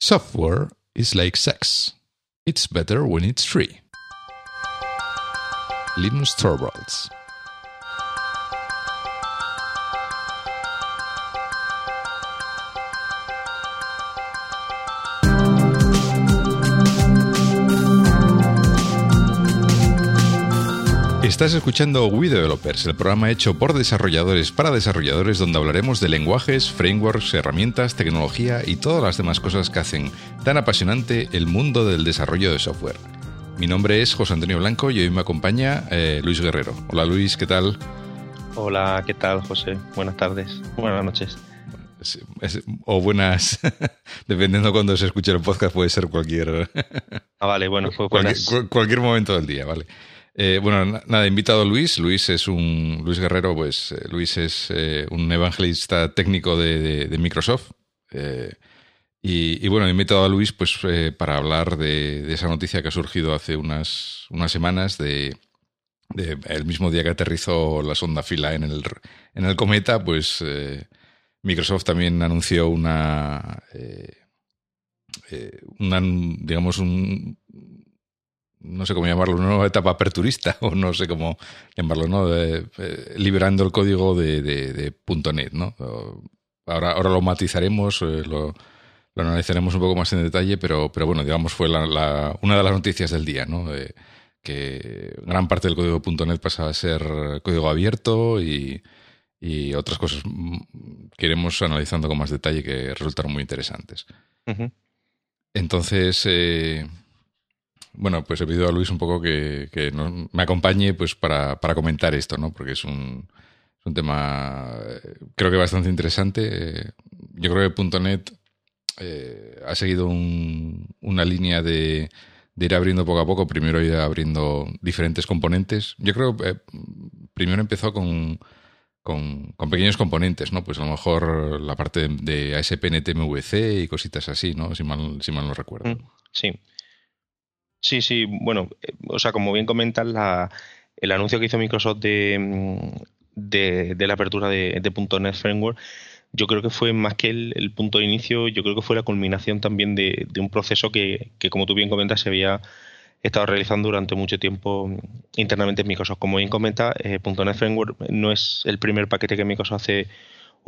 Software is like sex. It's better when it's free. Linus Torvalds. Estás escuchando We Developers, el programa hecho por desarrolladores para desarrolladores donde hablaremos de lenguajes, frameworks, herramientas, tecnología y todas las demás cosas que hacen tan apasionante el mundo del desarrollo de software. Mi nombre es José Antonio Blanco y hoy me acompaña eh, Luis Guerrero. Hola Luis, ¿qué tal? Hola, ¿qué tal José? Buenas tardes, buenas noches. o buenas, dependiendo cuando se escuche el podcast, puede ser cualquier. ah, vale, bueno, cualquier, cualquier momento del día, vale. Eh, bueno, nada, invitado a Luis. Luis es un. Luis Guerrero, pues eh, Luis es eh, un evangelista técnico de, Microsoft. Y, bueno, he invitado a Luis pues para hablar de, esa noticia que ha surgido hace unas, unas semanas de, el mismo día que aterrizó la sonda fila en el, en el cometa, pues Microsoft también anunció una, una digamos, un, no sé cómo llamarlo, una nueva etapa aperturista, o no sé cómo llamarlo, ¿no? liberando el código de, de, .NET, ¿no? Ahora, ahora lo matizaremos, eh, lo, analizaremos un poco más en detalle, pero, pero bueno, digamos, fue la, una de las noticias del día, ¿no? que gran parte del código de .NET pasaba a ser código abierto y, y otras cosas que iremos analizando con más detalle que resultaron muy interesantes. Entonces, eh, bueno, pues he pedido a Luis un poco que, me acompañe pues para, comentar esto, ¿no? Porque es un, tema, eh, creo que bastante interesante. Yo creo que .NET eh, ha seguido una línea de, ir abriendo poco a poco. Primero ir abriendo diferentes componentes. Yo creo que eh, primero empezó con, con, pequeños componentes, ¿no? Pues a lo mejor la parte de, ASP.NET MVC y cositas así, ¿no? Si mal, si mal no recuerdo. Mm, sí. Sí, sí, bueno, eh, o sea, como bien comentas, la, el anuncio que hizo Microsoft de, mm, de, la apertura de, de, .NET Framework, yo creo que fue más que el, punto de inicio, yo creo que fue la culminación también de, un proceso que, que, como tú bien comentas, se había estado realizando durante mucho tiempo internamente en Microsoft. Como bien comenta, eh, .NET Framework no es el primer paquete que Microsoft hace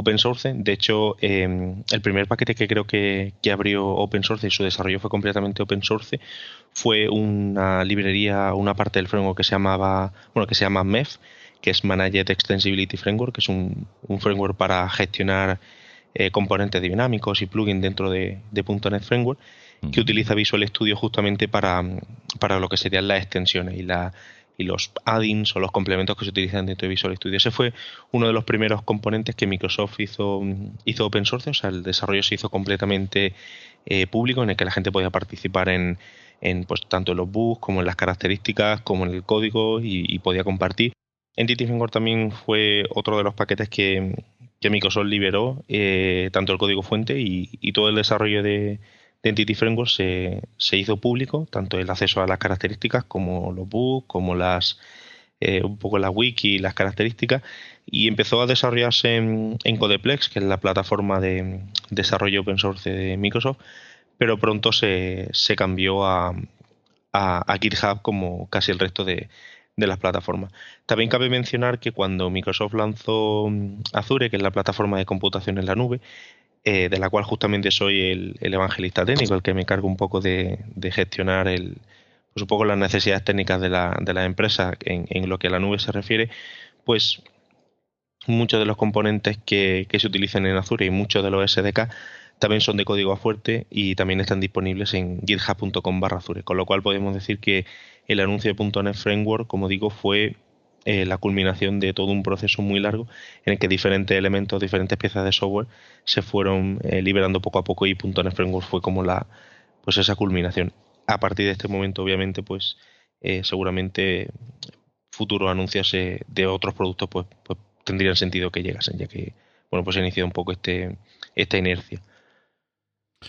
open source. De hecho, em, el primer paquete que creo que, abrió open source y su desarrollo fue completamente open source fue una librería, una parte del framework que se llamaba, bueno, que se llama MEF, que es Managed Extensibility Framework, que es un, framework para gestionar eh, componentes dinámicos y plugins dentro de, de .NET Framework, que utiliza Visual Studio justamente para, para lo que serían las extensiones y la y los add-ins o los complementos que se utilizan dentro de Visual Studio. Ese fue uno de los primeros componentes que Microsoft hizo, hizo open source, o sea, el desarrollo se hizo completamente eh, público en el que la gente podía participar en, en pues, tanto en los bugs como en las características, como en el código y, podía compartir. Entity Framework también fue otro de los paquetes que, Microsoft liberó, eh, tanto el código fuente y todo el desarrollo de, Entity Framework se, se, hizo público, tanto el acceso a las características como los bugs, como las eh, un poco la wiki las características, y empezó a desarrollarse en, Codeplex, que es la plataforma de desarrollo open source de Microsoft, pero pronto se, se cambió a, a, GitHub como casi el resto de, de las plataformas. También cabe mencionar que cuando Microsoft lanzó Azure, que es la plataforma de computación en la nube, eh, de la cual justamente soy el, evangelista técnico, el que me encargo un poco de, gestionar el, pues un poco las necesidades técnicas de la, de la empresa en, lo que a la nube se refiere, pues muchos de los componentes que, se utilizan en Azure y muchos de los SDK también son de código fuerte y también están disponibles en github.com barra Azure, con lo cual podemos decir que el anuncio de .NET Framework, como digo, fue eh, la culminación de todo un proceso muy largo en el que diferentes elementos, diferentes piezas de software se fueron eh, liberando poco a poco y .NET Framework fue como la pues esa culminación. A partir de este momento, obviamente, pues eh, seguramente futuros anuncios de otros productos pues, pues, tendrían sentido que llegasen, ya que bueno pues se inició un poco este esta inercia.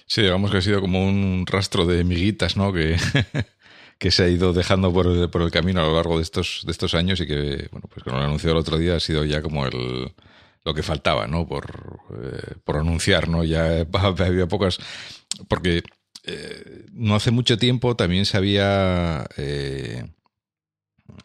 Sí, digamos que ha sido como un rastro de miguitas, ¿no? Que que se ha ido dejando por el, por el camino a lo largo de estos, de estos años y que, bueno, pues como lo anunció el otro día, ha sido ya como el, lo que faltaba, ¿no? Por, eh, por anunciar, ¿no? Ya había pocas. Porque eh, no hace mucho tiempo también se había. Eh,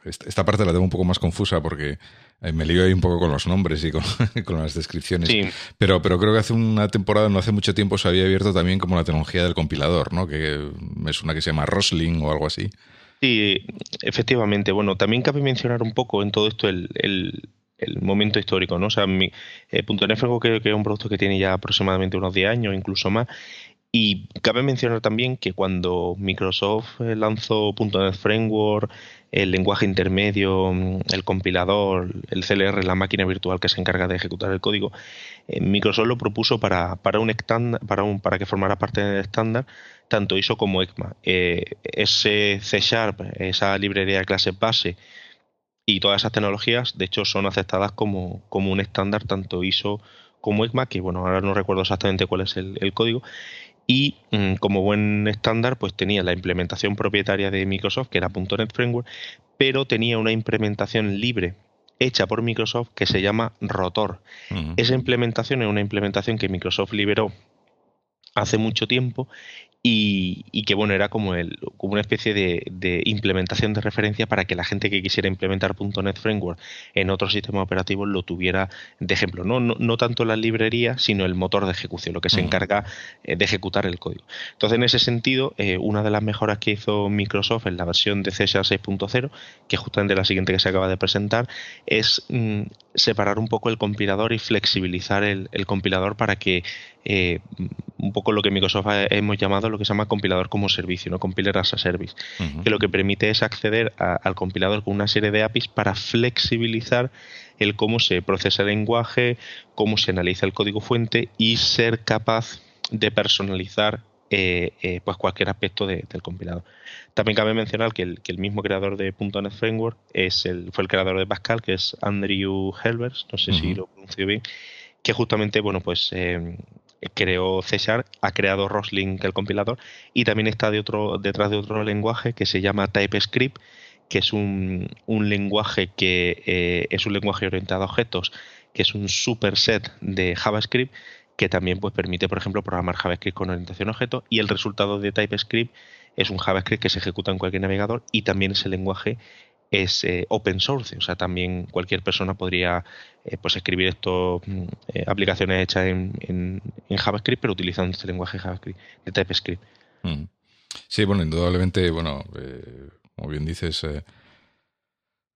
esta parte la tengo un poco más confusa porque me lío ahí un poco con los nombres y con, las descripciones. Pero, pero creo que hace una temporada, no hace mucho tiempo, se había abierto también como la tecnología del compilador, ¿no? Que es una que se llama Rosling o algo así. Sí, efectivamente. Bueno, también cabe mencionar un poco en todo esto el, el momento histórico, ¿no? O sea, mi, eh, Framework creo que es un producto que tiene ya aproximadamente unos 10 años, incluso más. Y cabe mencionar también que cuando Microsoft eh, lanzó .NET Framework, el lenguaje intermedio, el compilador, el CLR, la máquina virtual que se encarga de ejecutar el código, eh, Microsoft lo propuso para, para, un para, un, para que formara parte del estándar tanto ISO como ECMA. ese C Sharp, esa librería de clase base, y todas esas tecnologías, de hecho, son aceptadas como, como un estándar, tanto ISO como ECMA, que bueno, ahora no recuerdo exactamente cuál es el, código. Y mm, como buen estándar, pues tenía la implementación propietaria de Microsoft, que era .NET Framework, pero tenía una implementación libre hecha por Microsoft que se llama Rotor. Esa implementación es una implementación que Microsoft liberó hace mucho tiempo y, que bueno, era como, el, como una especie de, implementación de referencia para que la gente que quisiera implementar .NET Framework en otros sistemas operativos lo tuviera de ejemplo. No, no, tanto la librería, sino el motor de ejecución, lo que se encarga eh, de ejecutar el código. Entonces, en ese sentido, eh, una de las mejoras que hizo Microsoft en la versión de C 6.0, que justamente la siguiente que se acaba de presentar, es mm, separar un poco el compilador y flexibilizar el, compilador para que eh, un poco lo que Microsoft hemos llamado lo que se llama compilador como servicio, no compiler as a service, que lo que permite es acceder al compilador con una serie de APIs para flexibilizar el cómo se procesa el lenguaje, cómo se analiza el código fuente y ser capaz de personalizar eh, eh, pues cualquier aspecto del compilador. También cabe mencionar que el, que el mismo creador de .NET Framework es el, fue el creador de Pascal, que es Andrew Helvers, no sé si lo pronuncio bien, que justamente, bueno, pues eh, creó César, ha creado Rosling, el compilador, y también está detrás de otro lenguaje que se llama TypeScript, que es un, un lenguaje que eh, es un lenguaje orientado a objetos, que es un superset de JavaScript que también pues, permite, por ejemplo, programar JavaScript con orientación a objetos y el resultado de TypeScript es un JavaScript que se ejecuta en cualquier navegador y también ese lenguaje es eh, open source, o sea, también cualquier persona podría eh, pues escribir estas mm, eh, aplicaciones hechas en, JavaScript, pero utilizando este lenguaje JavaScript, de TypeScript. Mm. Sí, bueno, indudablemente, bueno, como bien dices,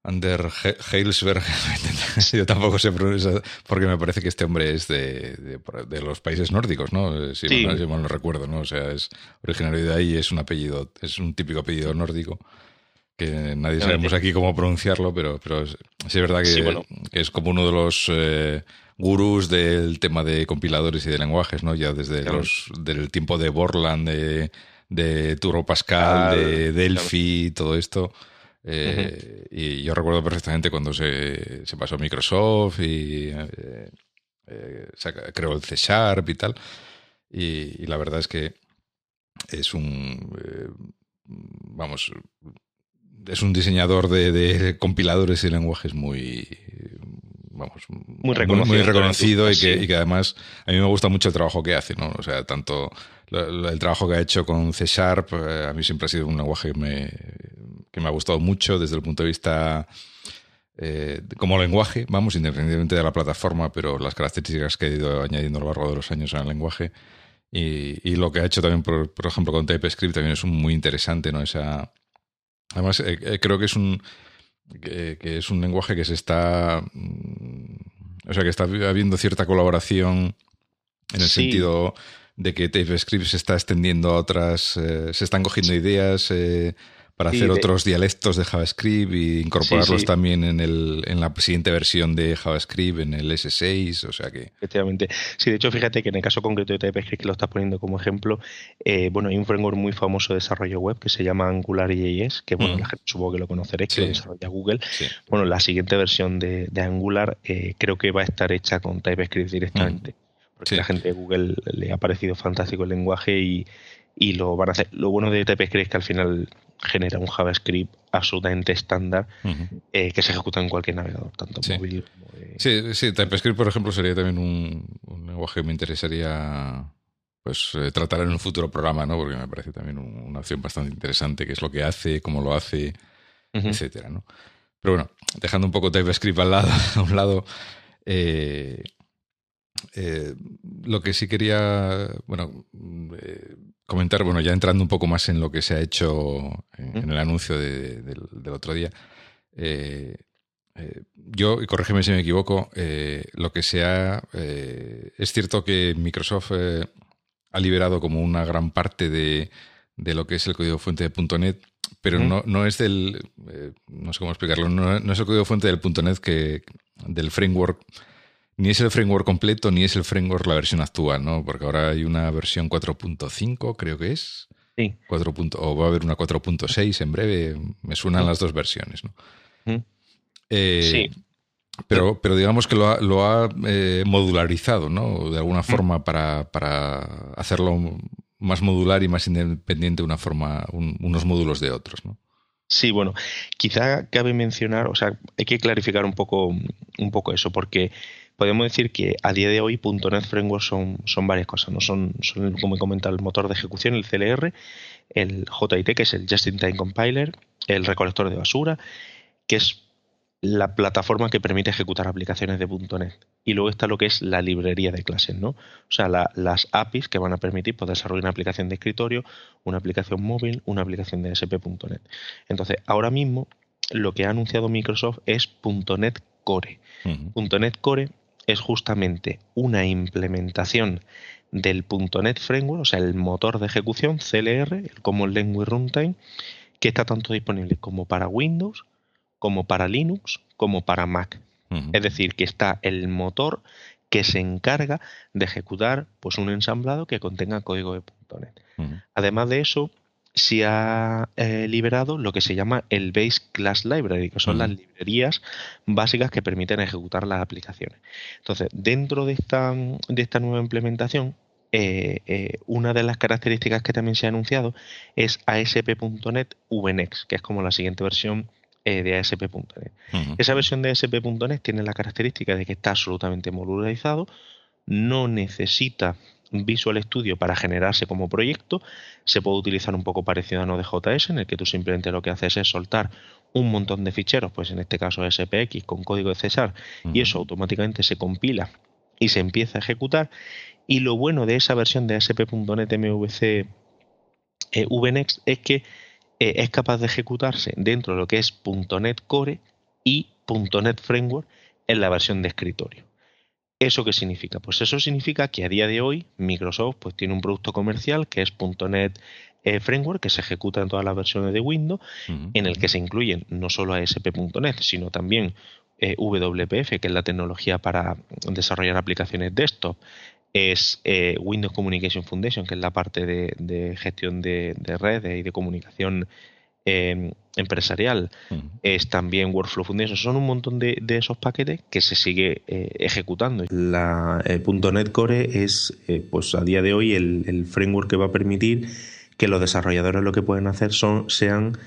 Ander Heilsberg, yo tampoco sé pronunciar, porque me parece que este hombre es de, de, los países nórdicos, ¿no? Si sí. mal, no recuerdo, ¿no? O sea, es originario de ahí, es un apellido, es un típico apellido nórdico que nadie sabemos aquí cómo pronunciarlo, pero, pero sí es verdad que, es como uno de los eh, gurús del tema de compiladores y de lenguajes, ¿no? Ya desde los del tiempo de Borland, de, de Turbo Pascal, de Delphi, todo esto. Eh, y yo recuerdo perfectamente cuando se, se pasó a Microsoft y eh, creó el C Sharp y tal. Y, y, la verdad es que es un, vamos, es un diseñador de, compiladores y lenguajes muy vamos muy reconocido, y, que, además a mí me gusta mucho el trabajo que hace no o sea tanto el trabajo que ha hecho con C Sharp eh, a mí siempre ha sido un lenguaje que me, que me ha gustado mucho desde el punto de vista eh, como lenguaje, vamos, independientemente de la plataforma, pero las características que he ido añadiendo a lo largo de los años en el lenguaje. Y, lo que ha hecho también, por, por, ejemplo, con TypeScript también es muy interesante, ¿no? Esa, Además, eh, eh, creo que es un que, es un lenguaje que se está mm, o sea que está habiendo cierta colaboración en el sentido de que TypeScript se está extendiendo a otras, eh, se están cogiendo ideas, para hacer otros dialectos de JavaScript e incorporarlos también en, el, en la siguiente versión de JavaScript, en el S6, o sea que... Efectivamente. Sí, de hecho, fíjate que en el caso concreto de TypeScript, que lo estás poniendo como ejemplo, eh, bueno, hay un framework muy famoso de desarrollo web que se llama AngularJS, que bueno, mm. la gente supongo que lo conoceréis, que lo desarrolla Google. Bueno, la siguiente versión de, de Angular eh, creo que va a estar hecha con TypeScript directamente. Mm. Porque a la gente de Google le ha parecido fantástico el lenguaje y, y lo van a hacer. Lo bueno de TypeScript es que al final genera un JavaScript absolutamente estándar eh, que se ejecuta en cualquier navegador, tanto móvil como Sí, sí, TypeScript, por ejemplo, sería también un, lenguaje que me interesaría pues eh, tratar en un futuro programa, ¿no? Porque me parece también una opción bastante interesante, qué es lo que hace, cómo lo hace, etcétera, ¿no? Pero bueno, dejando un poco TypeScript al lado, a un lado, eh, eh, lo que sí quería, bueno, eh, comentar, bueno, ya entrando un poco más en lo que se ha hecho en, el anuncio del, otro día. yo, y corrígeme si me equivoco, lo que se ha. es cierto que Microsoft ha liberado como una gran parte de, de lo que es el código fuente de .NET pero no, no es del, eh, no sé cómo explicarlo, no, es el código fuente del .NET que, del framework, ni es el framework completo, ni es el framework la versión actual, ¿no? Porque ahora hay una versión 4.5, creo que es. Sí. 4. o va a haber una 4.6 en breve, me suenan las dos versiones, ¿no? Eh, sí. Pero, pero digamos que lo ha, lo ha eh, modularizado, ¿no? De alguna forma para, para hacerlo más modular y más independiente una forma, unos módulos de otros, ¿no? Sí, bueno, quizá cabe mencionar, o sea, hay que clarificar un poco, un poco eso, porque podemos decir que a día de hoy .NET Framework son, son varias cosas, ¿no? Son, son, como he comentado, el motor de ejecución, el CLR, el JIT, que es el Just-in-Time Compiler, el recolector de basura, que es la plataforma que permite ejecutar aplicaciones de .NET. Y luego está lo que es la librería de clases, ¿no? O sea, las APIs que van a permitir poder desarrollar una aplicación de escritorio, una aplicación móvil, una aplicación de ASP.NET. Entonces, ahora mismo lo que ha anunciado Microsoft es .NET Core. .NET Core es justamente una implementación del .NET Framework, o sea, el motor de ejecución CLR, el Common Language Runtime, que está tanto disponible como para Windows como para Linux como para Mac. Es decir, que está el motor que se encarga de ejecutar pues, un ensamblado que contenga código de .NET. Además de eso, se ha eh, liberado lo que se llama el Base Class Library, que son las librerías básicas que permiten ejecutar las aplicaciones. Entonces, dentro de esta, de esta nueva implementación, eh, eh, una de las características que también se ha anunciado es ASP.NET VNext, que es como la siguiente versión eh, de ASP.NET. Esa versión de ASP.NET tiene la característica de que está absolutamente modularizado, no necesita Visual Studio para generarse como proyecto, se puede utilizar un poco parecido a Node.js, en el que tú simplemente lo que haces es soltar un montón de ficheros, pues en este caso SPX con código de César, y eso automáticamente se compila y se empieza a ejecutar. Y lo bueno de esa versión de ASP.NET MVC eh, VNext es que eh, es capaz de ejecutarse dentro de lo que es .NET Core y .NET Framework en la versión de escritorio. ¿Eso qué significa? Pues eso significa que a día de hoy Microsoft pues, tiene un producto comercial que es .NET eh, Framework que se ejecuta en todas las versiones de Windows, en el que se incluyen no solo ASP.NET, sino también eh, WPF, que es la tecnología para desarrollar aplicaciones desktop, es eh, Windows Communication Foundation, que es la parte de, gestión de, redes y de comunicación em, empresarial. Es también Workflow Foundation. Son un montón de, esos paquetes que se sigue eh, ejecutando. La eh, .NET Core es, pues a día de hoy, el, framework que va a permitir que los desarrolladores lo que pueden hacer son sean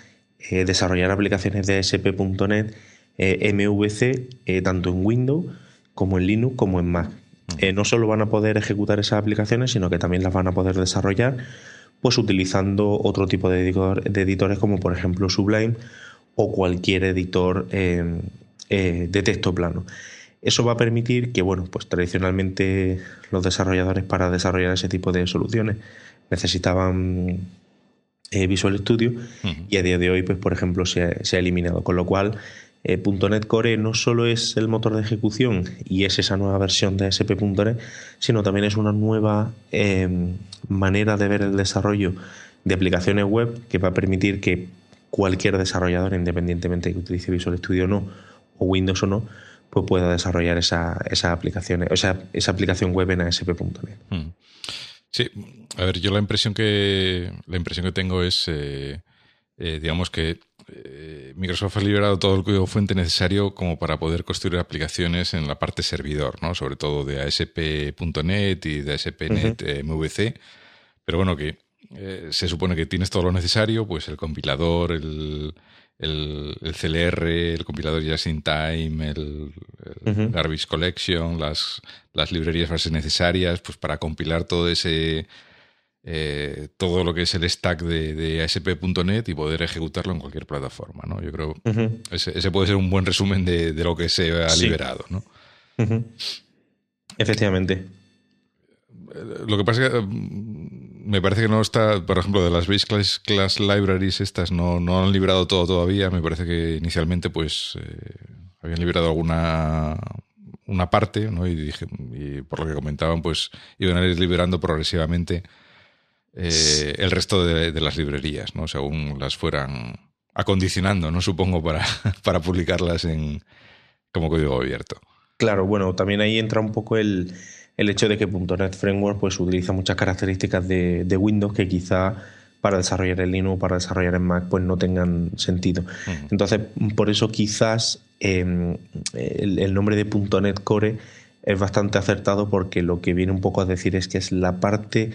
desarrollar aplicaciones de SP.NET MVC tanto en Windows como en Linux como en Mac eh, no solo van a poder ejecutar esas aplicaciones, sino que también las van a poder desarrollar pues utilizando otro tipo de, editores como por ejemplo Sublime o cualquier editor eh, de texto plano. Eso va a permitir que, bueno, pues tradicionalmente los desarrolladores para desarrollar ese tipo de soluciones necesitaban eh, Visual Studio y a día de hoy, pues por ejemplo, se se ha eliminado. Con lo cual, eh, .NET Core no solo es el motor de ejecución y es esa nueva versión de SP.NET, sino también es una nueva eh, manera de ver el desarrollo de aplicaciones web que va a permitir que cualquier desarrollador, independientemente de que utilice Visual Studio o no, o Windows o no, pues pueda desarrollar esa, esa aplicación, o esa aplicación web en ASP.NET. Mm. Sí, a ver, yo la impresión que la impresión que tengo es, eh, digamos que eh, Microsoft ha liberado todo el código fuente necesario como para poder construir aplicaciones en la parte servidor, ¿no? Sobre todo de ASP.NET y de ASP.NET MVC. Pero bueno, que se supone que tienes todo lo necesario, pues el compilador, el, el, CLR, el compilador Just in Time, el, Garbage Collection, las, las librerías bases necesarias, pues para compilar todo ese eh, todo lo que es el stack de, ASP.NET y poder ejecutarlo en cualquier plataforma, ¿no? Yo creo ese, puede ser un buen resumen de, lo que se ha liberado, ¿no? Efectivamente. Eh, lo que pasa es que mm, me parece que no está, por ejemplo, de las base class, libraries estas no, no, han liberado todo todavía. Me parece que inicialmente pues eh, habían liberado alguna una parte, ¿no? Y, dije, y por lo que comentaban, pues iban a ir liberando progresivamente eh, el resto de, las librerías, ¿no? Según las fueran acondicionando, ¿no? Supongo, para, para publicarlas en como código abierto. Claro, bueno, también ahí entra un poco el, el hecho de que .NET Framework pues utiliza muchas características de, de Windows que quizá para desarrollar en Linux o para desarrollar en Mac pues no tengan sentido. Entonces, por eso quizás em, el, el, nombre de .NET Core es bastante acertado porque lo que viene un poco a decir es que es la parte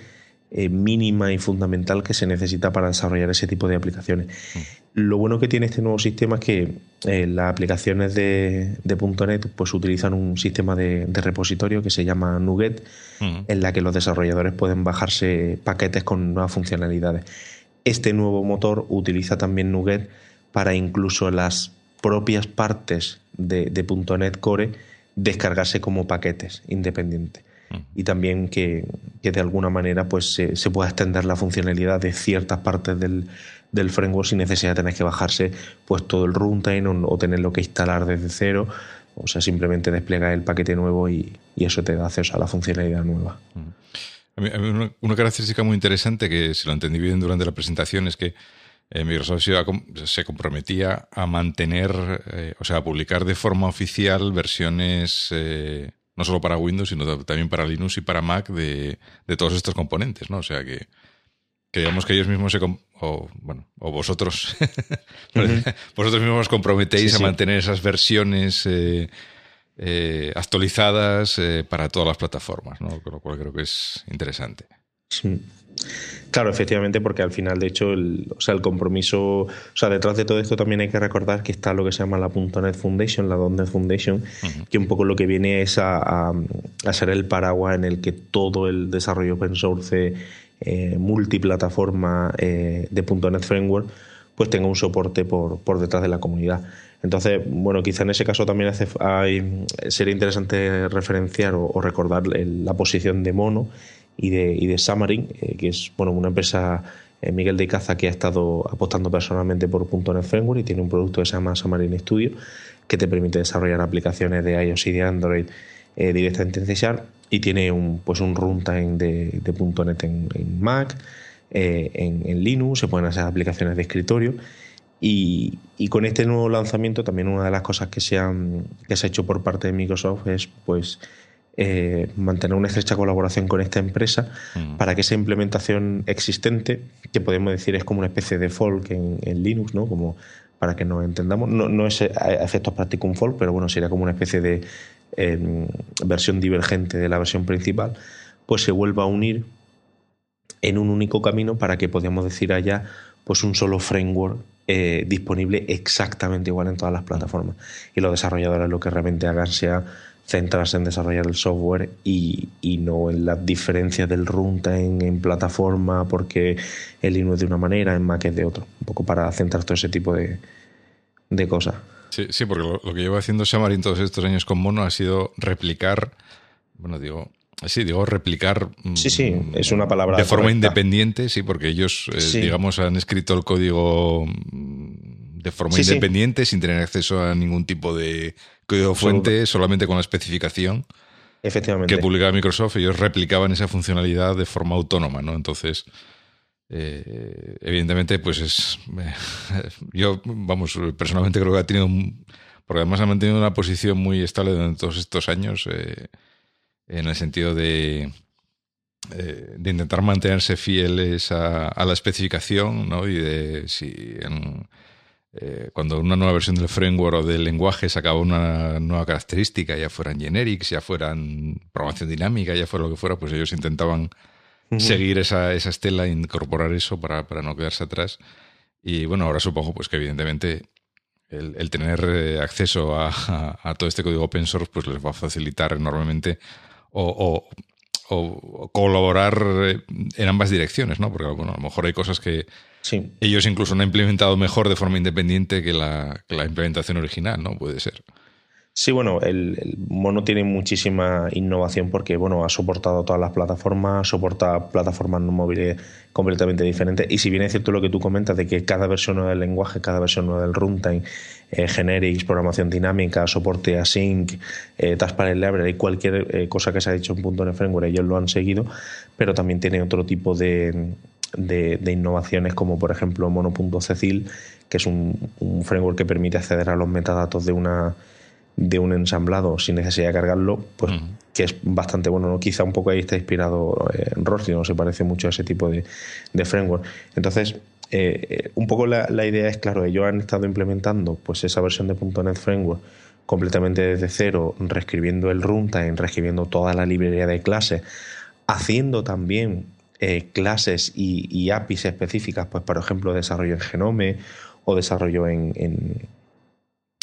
eh, mínima y fundamental que se necesita para desarrollar ese tipo de aplicaciones. Mm. Lo bueno que tiene este nuevo sistema es que eh, las aplicaciones de, .NET pues utilizan un sistema de, repositorio que se llama NuGet, mm. en la que los desarrolladores pueden bajarse paquetes con nuevas funcionalidades. Este nuevo motor utiliza también NuGet para incluso las propias partes de, de .NET Core descargarse como paquetes independientes y también que, de alguna manera pues se, pueda extender la funcionalidad de ciertas partes del, del, framework sin necesidad de tener que bajarse pues todo el runtime o, tenerlo que instalar desde cero. O sea simplemente despliega el paquete nuevo y, eso te da acceso a la funcionalidad nueva. Una, característica muy interesante que si lo entendí bien durante la presentación es que eh, Microsoft se comprometía a mantener, eh, o sea, a publicar de forma oficial versiones eh, no solo para Windows, sino también para Linux y para Mac de, todos estos componentes, ¿no? O sea que, digamos que ellos mismos se... O, bueno, o vosotros, vosotros mismos os comprometéis a mantener esas versiones eh, eh, actualizadas eh, para todas las plataformas, ¿no? Con lo cual creo que es interesante. Sí. Claro, efectivamente, porque al final, de hecho, el, o sea, el compromiso, o sea, detrás de todo esto también hay que recordar que está lo que se llama la .NET Foundation, la .NET Foundation, que un poco lo que viene es a, ser el paraguas en el que todo el desarrollo open source eh, multiplataforma eh, de .NET Framework pues tenga un soporte por, por detrás de la comunidad. Entonces, bueno, quizá en ese caso también hace, hay, sería interesante referenciar o, o recordar la posición de Mono y de, y de Xamarin, eh, que es bueno, una empresa, eh, Miguel de Caza, que ha estado apostando personalmente por .NET Framework y tiene un producto que se llama Xamarin Studio, que te permite desarrollar aplicaciones de iOS y de Android eh, directamente en C y tiene un, pues un runtime de, de .NET en, Mac, en, en, Linux, se pueden hacer aplicaciones de escritorio. Y, y, con este nuevo lanzamiento también una de las cosas que se, han, que se ha hecho por parte de Microsoft es pues eh, mantener una estrecha colaboración con esta empresa mm. para que esa implementación existente, que podemos decir es como una especie de folk en, Linux, ¿no? Como para que nos entendamos, no, no es a efectos prácticos un folk, pero bueno, sería como una especie de em, versión divergente de la versión principal, pues se vuelva a unir en un único camino para que podamos decir allá pues un solo framework eh, disponible exactamente igual en todas las plataformas. Y los desarrolladores lo que realmente hagan sea centrarse en desarrollar el software y, no en las diferencias del runtime en plataforma porque el Linux es de una manera, en Mac es de otro. Un poco para centrar todo ese tipo de, cosas. Sí, sí, porque lo, que lleva haciendo Xamarin todos estos años con Mono ha sido replicar, bueno, digo, Sí, digo replicar. Sí, sí, es una palabra. De forma independiente, sí, porque ellos, eh, digamos, han escrito el código mm, de forma independiente, sin tener acceso a ningún tipo de código fuente solamente con la especificación Efectivamente. que publicaba Microsoft, ellos replicaban esa funcionalidad de forma autónoma, ¿no? Entonces, eh, evidentemente, pues es. yo, vamos, personalmente creo que ha tenido. Porque además ha mantenido una posición muy estable durante todos estos años, eh, en el sentido de. Eh, de intentar mantenerse fieles a, a, la especificación, ¿no? Y de si en, eh, cuando una nueva versión del framework o del lenguaje sacaba una nueva característica, ya fueran generics, ya fueran programación dinámica, ya fuera lo que fuera, pues ellos intentaban seguir esa, esa estela, incorporar eso para, para no quedarse atrás. Y bueno, ahora supongo pues que evidentemente el, tener eh, acceso a, todo este código open source pues les va a facilitar enormemente o, colaborar eh, en ambas direcciones, ¿no? Porque bueno, a lo mejor hay cosas que ellos incluso han implementado mejor de forma independiente que la, que la implementación original, ¿no? Puede ser. Sí, bueno, el, Mono tiene muchísima innovación porque bueno, ha soportado todas las plataformas, soporta plataformas móviles completamente diferentes. Y si bien es cierto lo que tú comentas de que cada versión nueva del lenguaje, cada versión nueva del runtime, eh, generics, programación dinámica, soporte async, eh, Taskpilot Library, cualquier eh, cosa que se ha dicho en .NET Framework, ellos lo han seguido, pero también tiene otro tipo de, de, innovaciones como por ejemplo Mono.cecil, que es un framework que permite acceder a los metadatos de una de un ensamblado sin necesidad de cargarlo, pues que es bastante bueno. ¿no? Quizá un poco ahí está inspirado en eh, Rossi, no se parece mucho a ese tipo de, framework. Entonces, eh, eh, un poco la, idea es, claro, ellos han estado implementando pues esa versión de .NET Framework completamente desde cero, reescribiendo el runtime, reescribiendo toda la librería de clases, haciendo también clases y, APIs específicas, pues por ejemplo, desarrollo en Genome o desarrollo en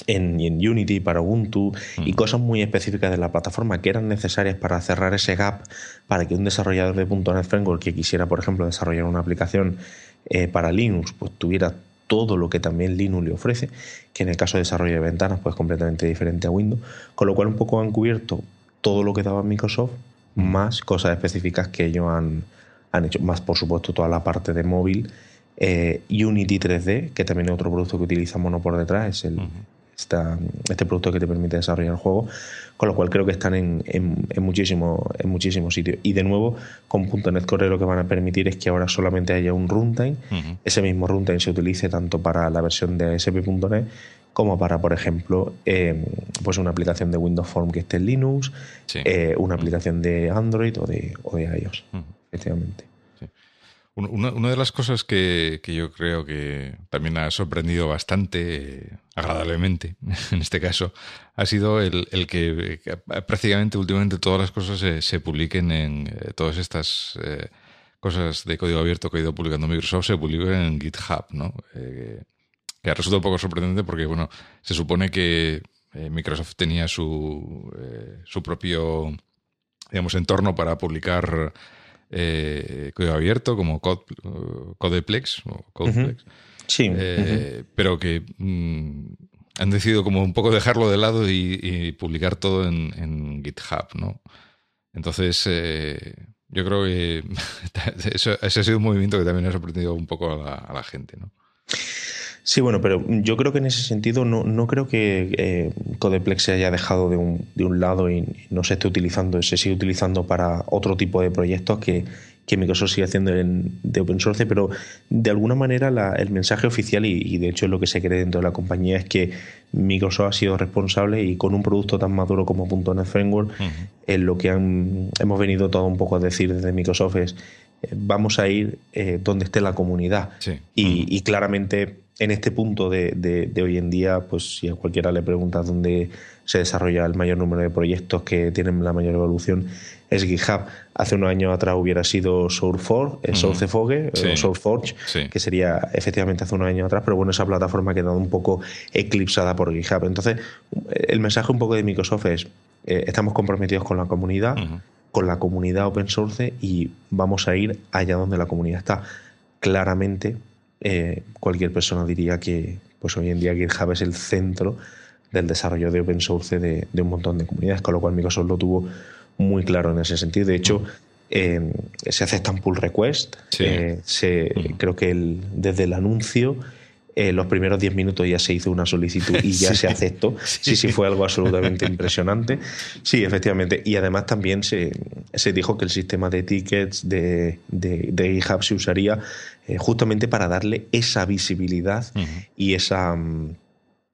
en, Unity, para Ubuntu y cosas muy específicas de la plataforma que eran necesarias para cerrar ese gap para que un desarrollador de .NET Framework que quisiera, por ejemplo, desarrollar una aplicación eh, para Linux, pues tuviera todo lo que también Linux le ofrece, que en el caso de desarrollo de ventanas, pues completamente diferente a Windows, con lo cual un poco han cubierto todo lo que daba Microsoft, más cosas específicas que ellos han, han hecho, más por supuesto toda la parte de móvil, eh, Unity 3D, que también es otro producto que utiliza Mono por detrás, es el, este producto que te permite desarrollar el juego, con lo cual creo que están en, en, en muchísimos sitios. Y de nuevo, con .NET Core lo que van a permitir es que ahora solamente haya un runtime, ese mismo runtime se utilice tanto para la versión de ASP.NET como para, por ejemplo, em, pues una aplicación de Windows Form que esté en Linux, eh, una aplicación de Android o de, o de iOS, efectivamente. Una, de las cosas que, yo creo que también ha sorprendido bastante, eh, agradablemente en este caso, ha sido el, que, prácticamente últimamente todas las cosas se, publiquen en eh, todas estas eh, cosas de código abierto que ha ido publicando Microsoft, se publiquen en GitHub, ¿no? que ha resultado un poco sorprendente porque, bueno, se supone que Microsoft tenía su, su propio, digamos, entorno para publicar eh, código abierto como Codeplex o Codeplex. Sí. Eh, pero que mm, han decidido como un poco dejarlo de lado y, publicar todo en, GitHub, ¿no? Entonces, eh, yo creo que ese ha sido un movimiento que también ha sorprendido un poco a la, a la gente, ¿no? Sí, bueno, pero yo creo que en ese sentido no, no creo que eh, Codeplex se haya dejado de un, de un lado y no se esté utilizando, se sigue utilizando para otro tipo de proyectos que, que Microsoft sigue haciendo de open source, pero de alguna manera el mensaje oficial, y, de hecho es lo que se cree dentro de la compañía, es que Microsoft ha sido responsable y con un producto tan maduro como .NET Framework, en lo que han, hemos venido todo un poco a decir desde Microsoft es eh, vamos a ir eh, donde esté la comunidad. Y, y claramente en este punto de, de, hoy en día, pues si a cualquiera le pregunta dónde se desarrolla el mayor número de proyectos que tienen la mayor evolución, es GitHub. Hace unos años atrás hubiera sido SourceForge, eh, SourceForge o SourceForge, que sería efectivamente hace unos años atrás, pero bueno, esa plataforma ha quedado un poco eclipsada por GitHub. Entonces, el mensaje un poco de Microsoft es, eh, estamos comprometidos con la comunidad, con la comunidad open source y vamos a ir allá donde la comunidad está. Claramente, eh, cualquier persona diría que pues hoy en día GitHub es el centro del desarrollo de open source de, un montón de comunidades, con lo cual Microsoft lo tuvo muy claro en ese sentido. De hecho, eh, se aceptan pull requests. Eh, creo que desde el anuncio eh, los primeros 10 minutos ya se hizo una solicitud y ya se aceptó. Sí. sí, fue algo absolutamente impresionante. Sí, efectivamente. Y además también se, se dijo que el sistema de tickets de, de, GitHub se usaría eh, justamente para darle esa visibilidad y esa... Mm,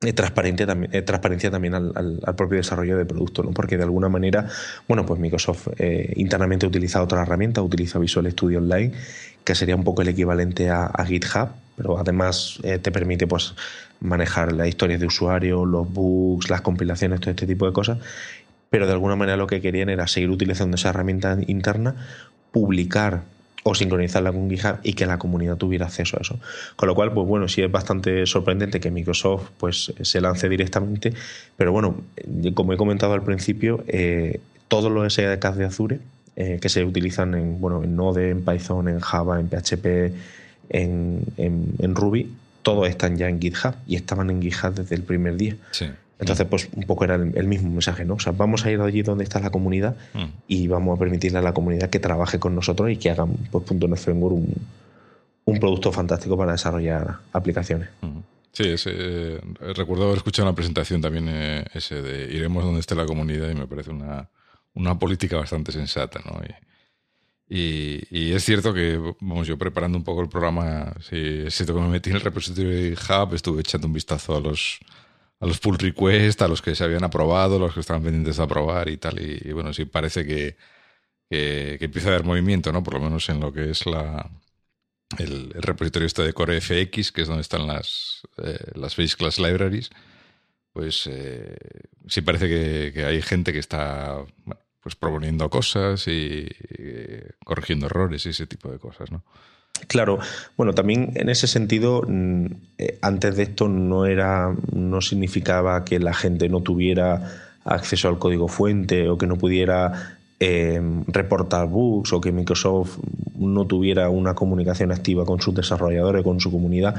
eh, transparencia también, transparencia también al, al, propio desarrollo de producto, ¿no? Porque de alguna manera, bueno, pues Microsoft internamente utiliza otra herramienta, utiliza Visual Studio Online, que sería un poco el equivalente a GitHub, pero además eh, te permite pues manejar las historias de usuario, los bugs, las compilaciones, todo este tipo de cosas. Pero de alguna manera lo que querían era seguir utilizando esa herramienta interna, publicar o sincronizarla con GitHub y que la comunidad tuviera acceso a eso. Con lo cual, pues bueno, sí es bastante sorprendente que Microsoft pues se lance directamente, pero bueno, como he comentado al principio, eh, todos los SDKs de Azure eh, que se utilizan en, bueno, en Node, en Python, en Java, en PHP, en, en, Ruby, todos están ya en GitHub y estaban en GitHub desde el primer día. Entonces, pues un poco era el, mismo mensaje, ¿no? O sea, vamos a ir allí donde está la comunidad mm. y vamos a permitirle a la comunidad que trabaje con nosotros y que hagan, pues, .NET Framework un, un producto fantástico para desarrollar aplicaciones. Mm. Sí, ese, recuerdo haber escuchado una presentación también eh, ese de iremos donde esté la comunidad y me parece una, una política bastante sensata, ¿no? Y, y, es cierto que, vamos, yo preparando un poco el programa, sí, es que me metí en el repositorio de Hub, estuve echando un vistazo a los, a los pull requests, a los que se habían aprobado, los que estaban pendientes de aprobar y tal. Y, bueno, sí parece que, que, empieza a haber movimiento, ¿no? Por lo menos en lo que es la, el, repositorio este de Core FX, que es donde están las, eh, las Base Class Libraries pues eh, sí parece que, hay gente que está pues proponiendo cosas y, corrigiendo errores y ese tipo de cosas, ¿no? Claro, bueno, también en ese sentido, mm, eh, antes de esto no era, no significaba que la gente no tuviera acceso al código fuente o que no pudiera Em, reportar bugs o que Microsoft no tuviera una comunicación activa con sus desarrolladores, con su comunidad.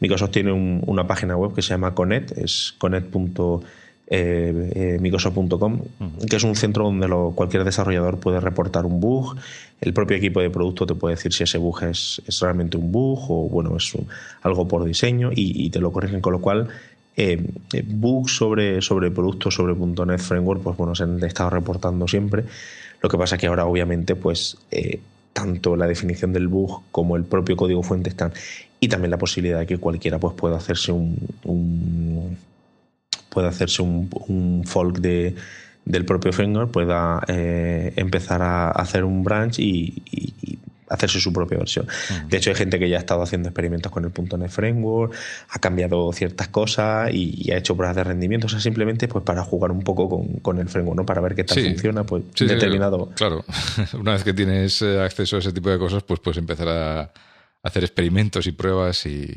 Microsoft tiene una página web que se llama Connect, es connect.microsoft.com, eh, eh, que es un centro donde cualquier desarrollador puede reportar un bug. El propio equipo de producto te puede decir si ese bug es, realmente un bug o bueno, es algo por diseño y, te lo corrigen, con lo cual eh, bugs sobre, sobre productos sobre .NET Framework, pues bueno, se han estado reportando siempre. Lo que pasa es que ahora, obviamente, pues eh, tanto la definición del bug como el propio código fuente están. Y también la posibilidad de que cualquiera pues, pueda hacerse un, pueda hacerse un, folk de, del propio framework, pueda eh, empezar a hacer un branch y, hacerse su propia versión. De hecho, hay gente que ya ha estado haciendo experimentos con el .NET Framework, ha cambiado ciertas cosas y, ha hecho pruebas de rendimiento, o sea, simplemente pues para jugar un poco con, el framework, ¿no? Para ver qué tal funciona, pues determinado. claro, una vez que tienes eh, acceso a ese tipo de cosas, pues puedes empezar a hacer experimentos y pruebas y...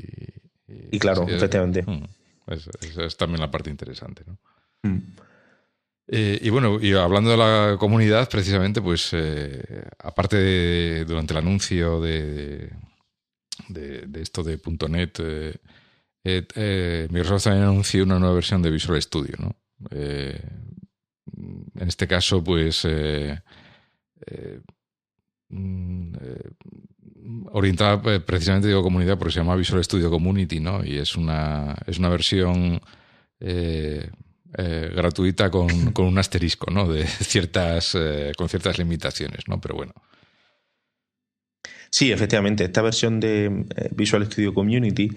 Y, claro, efectivamente. Mm, esa es, también la parte interesante, ¿no? Mm. Eh, y bueno, y hablando de la comunidad, precisamente, pues eh, aparte de, durante el anuncio de, de, esto de .NET, eh, Microsoft también anunció una nueva versión de Visual Studio, ¿no? en este caso, pues mm, orientada precisamente digo comunidad porque se llama Visual Studio Community, ¿no? Y es una, es una versión eh, gratuita con, un asterisco, ¿no? De ciertas, eh, con ciertas limitaciones, ¿no? Pero bueno. Sí, efectivamente. Esta versión de eh, Visual Studio Community,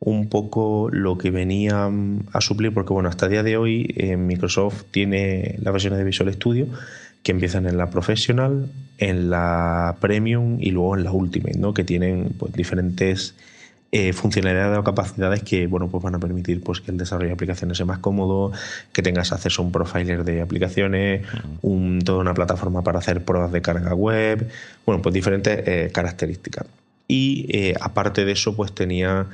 un poco lo que venía mm, a suplir, porque bueno, hasta el día de hoy Microsoft tiene las versiones de Visual Studio que empiezan en la Professional, en la Premium y luego en la Ultimate, ¿no? Que tienen pues, diferentes eh, funcionalidades o capacidades que bueno, pues van a permitir pues, que el desarrollo de aplicaciones sea más cómodo, que tengas acceso a un profiler de aplicaciones, un, toda una plataforma para hacer pruebas de carga web, bueno, pues diferentes eh, características. Y eh, aparte de eso, pues tenía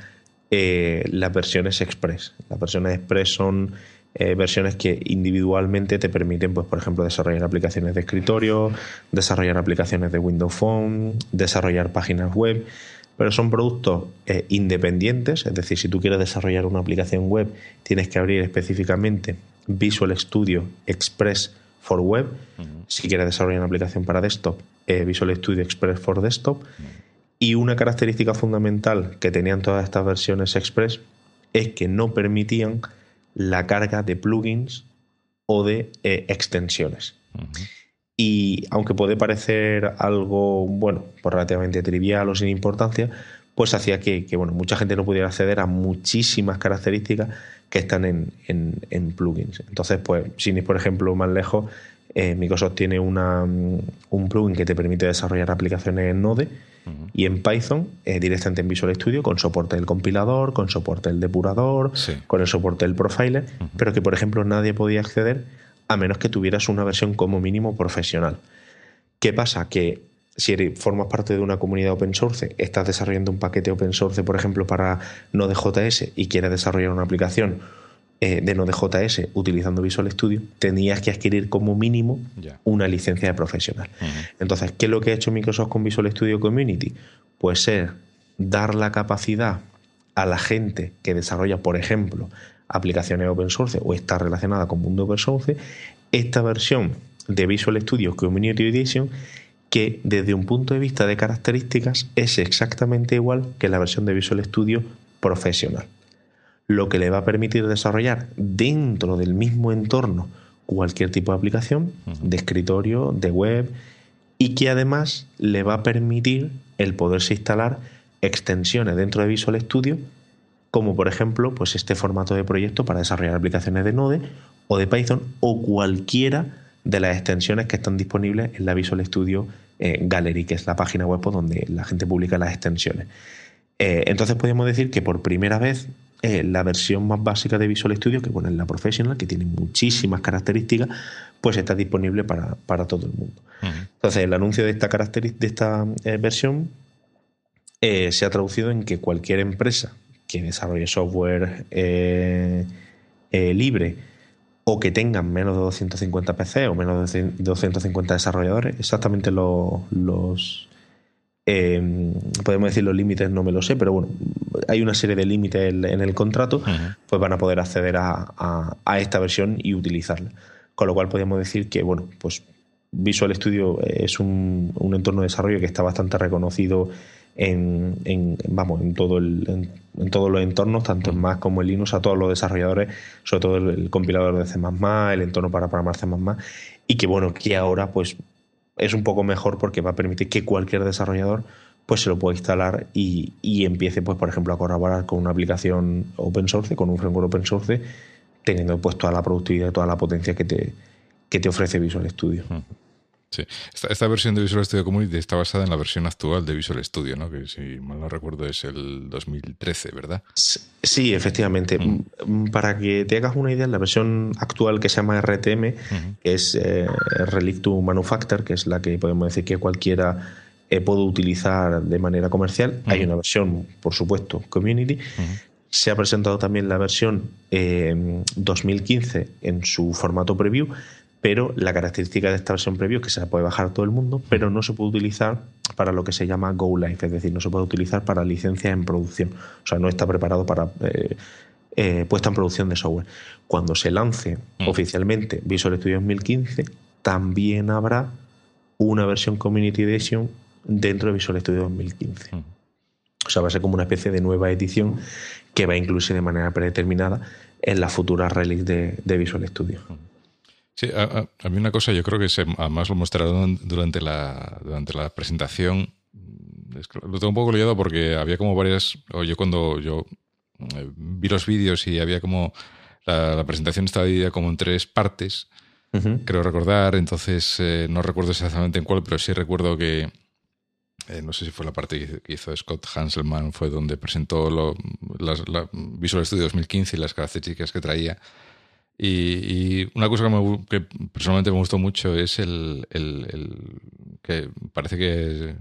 las versiones Express. Las versiones Express son versiones que individualmente te permiten, pues, por ejemplo, desarrollar aplicaciones de escritorio, desarrollar aplicaciones de Windows Phone, desarrollar páginas web pero son productos eh, independientes, es decir, si tú quieres desarrollar una aplicación web, tienes que abrir específicamente Visual Studio Express for Web. Si quieres desarrollar una aplicación para desktop, eh, Visual Studio Express for Desktop. Y una característica fundamental que tenían todas estas versiones Express es que no permitían la carga de plugins o de eh, extensiones. Y aunque puede parecer algo, bueno, pues relativamente trivial o sin importancia, pues hacía que, bueno, mucha gente no pudiera acceder a muchísimas características que están en, plugins. Entonces, pues, sin ir, por ejemplo, más lejos, eh, Microsoft tiene una, un plugin que te permite desarrollar aplicaciones en Node y en Python eh, directamente en Visual Studio con soporte del compilador, con soporte del depurador, con el soporte del profiler, pero que, por ejemplo, nadie podía acceder a menos que tuvieras una versión como mínimo profesional. ¿Qué pasa? Que si formas parte de una comunidad open source, estás desarrollando un paquete open source, por ejemplo, para Node.js y quieres desarrollar una aplicación eh, de Node.js utilizando Visual Studio, tenías que adquirir como mínimo una licencia de profesional. Entonces, ¿qué es lo que ha hecho Microsoft con Visual Studio Community? Pues ser dar la capacidad a la gente que desarrolla, por ejemplo, aplicaciones open source o está relacionada con mundo open source, esta versión de Visual Studio Community Edition que desde un punto de vista de características es exactamente igual que la versión de Visual Studio profesional lo que le va a permitir desarrollar dentro del mismo entorno cualquier tipo de aplicación, de escritorio, de web, y que además le va a permitir el poderse instalar extensiones dentro de Visual Studio, como por ejemplo pues este formato de proyecto para desarrollar aplicaciones de Node o de Python o cualquiera de las extensiones que están disponibles en la Visual Studio eh, Gallery, que es la página web donde la gente publica las extensiones. Eh, entonces podemos decir que por primera vez eh, la versión más básica de Visual Studio, que bueno, es la Professional, que tiene muchísimas características, pues está disponible para, todo el mundo. Entonces, el anuncio de esta, de esta eh, versión eh, se ha traducido en que cualquier empresa que desarrolle software libre o que tenga menos de 250 PC o menos de 250 desarrolladores, exactamente los Em, podemos decir los límites, no me lo sé, pero bueno, hay una serie de límites en, el contrato, pues van a poder acceder a, esta versión y utilizarla. Con lo cual podemos decir que, bueno, pues Visual Studio es un, entorno de desarrollo que está bastante reconocido en, vamos, en, todo el, en, todos los entornos, tanto en Mac como en Linux, a todos los desarrolladores, sobre todo el, compilador de C++, el entorno para programar C++, y que bueno, que ahora pues es un poco mejor porque va a permitir que cualquier desarrollador pues se lo pueda instalar y, empiece, pues, por ejemplo, a colaborar con una aplicación open source, con un framework open source, teniendo pues toda la productividad y toda la potencia que te, que te ofrece Visual Studio. Sí. Esta, versión de Visual Studio Community está basada en la versión actual de Visual Studio, ¿no? que si mal no recuerdo es el 2013, ¿verdad? Sí, efectivamente. Mm, para que te hagas una idea, la versión actual que se llama RTM, que es eh, Relic to Manufacture, que es la que podemos decir que cualquiera eh, puede utilizar de manera comercial. Hay una versión, por supuesto, Community. Se ha presentado también la versión 2015 eh, en su formato preview pero la característica de esta versión previo es que se la puede bajar todo el mundo, pero no se puede utilizar para lo que se llama Go Live, es decir, no se puede utilizar para licencias en producción. O sea, no está preparado para eh, eh, puesta en producción de software. Cuando se lance mm. oficialmente Visual Studio 2015, también habrá una versión Community Edition dentro de Visual Studio 2015. Mm. O sea, va a ser como una especie de nueva edición que va a incluirse de manera predeterminada en la futura release de, Visual Studio. Mm. Sí, a, mí una cosa, yo creo que se, además lo mostraron durante la, durante la presentación. lo tengo un poco liado porque había como varias. O yo cuando yo eh, vi los vídeos y había como. La, presentación estaba dividida como en tres partes, creo recordar. Entonces, eh, no recuerdo exactamente en cuál, pero sí recuerdo que. Eh, no sé si fue la parte que hizo Scott Hanselman, fue donde presentó lo, las, la Visual Studio 2015 y las características que traía. Y, una cosa que, personalmente me gustó mucho es el, que parece que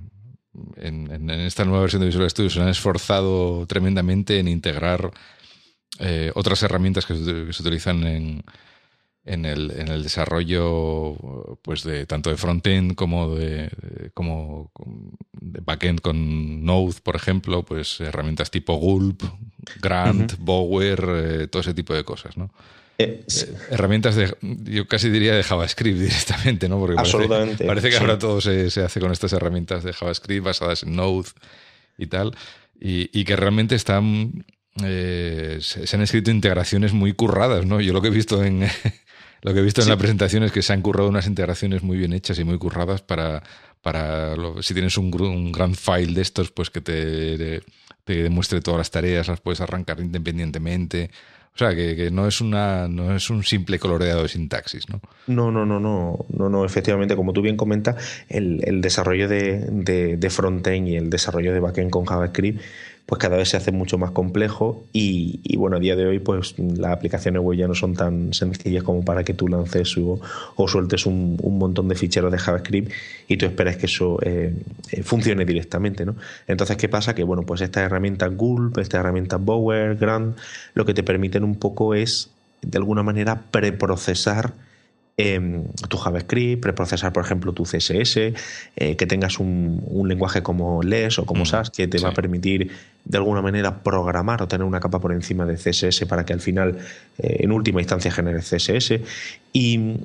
en, esta nueva versión de Visual Studio se han esforzado tremendamente en integrar eh, otras herramientas que se, utilizan en, en, el, en el desarrollo pues de tanto de frontend como de, como de backend con Node, por ejemplo, pues herramientas tipo Gulp, Grant, Bower, eh, todo ese tipo de cosas, ¿no? Eh, herramientas de, yo casi diría de JavaScript directamente, ¿no? Porque Absolutamente. Parece, que ahora todo se, hace con estas herramientas de JavaScript basadas en Node y tal, y, que realmente están, eh, se, han escrito integraciones muy curradas, ¿no? Yo lo que he visto en, lo que he visto en la presentación es que se han currado unas integraciones muy bien hechas y muy curradas para, para si tienes un, un gran file de estos, pues que te, te demuestre todas las tareas, las puedes arrancar independientemente o sea, que, no es una no es un simple coloreado de sintaxis, ¿no? No, no, no, no, no, no. Efectivamente, como tú bien comentas, el, desarrollo de, de, frontend y el desarrollo de backend con JavaScript pues cada vez se hace mucho más complejo y, bueno, a día de hoy pues las aplicaciones web ya no son tan sencillas como para que tú lances o, sueltes un, montón de ficheros de JavaScript y tú esperes que eso eh, eh, funcione directamente, ¿no? Entonces, ¿qué pasa? Que bueno, pues estas herramientas Gulp, estas herramientas Bower, Grant, lo que te permiten un poco es de alguna manera preprocesar Em, tu JavaScript, preprocesar, por ejemplo, tu CSS, eh, que tengas un, lenguaje como LES o como mm, SAS que te va a permitir de alguna manera programar o tener una capa por encima de CSS para que al final, eh, en última instancia, genere CSS. Y,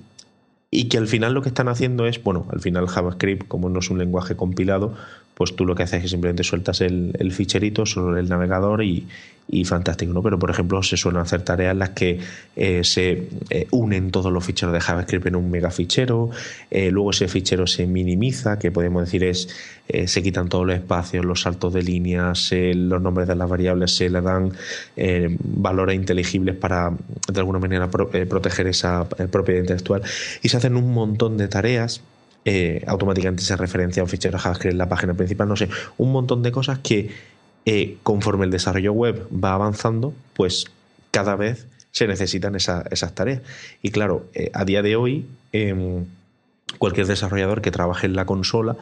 y que al final lo que están haciendo es, bueno, al final JavaScript, como no es un lenguaje compilado, pues tú lo que haces es que simplemente sueltas el, el ficherito sobre el navegador y, fantástico, ¿no? Pero por ejemplo se suelen hacer tareas en las que eh, se eh, unen todos los ficheros de JavaScript en un megafichero, eh, luego ese fichero se minimiza, que podemos decir es se quitan todos los espacios, los saltos de líneas, los nombres de las variables, se le dan valores inteligibles para de alguna manera proteger esa propiedad intelectual y se hacen un montón de tareas eh, automáticamente se referencia a un fichero JavaScript en la página principal, no sé, un montón de cosas que eh, conforme el desarrollo web va avanzando, pues cada vez se necesitan esas tareas. Y claro, eh, a día de hoy, em, cualquier desarrollador que trabaje en la consola,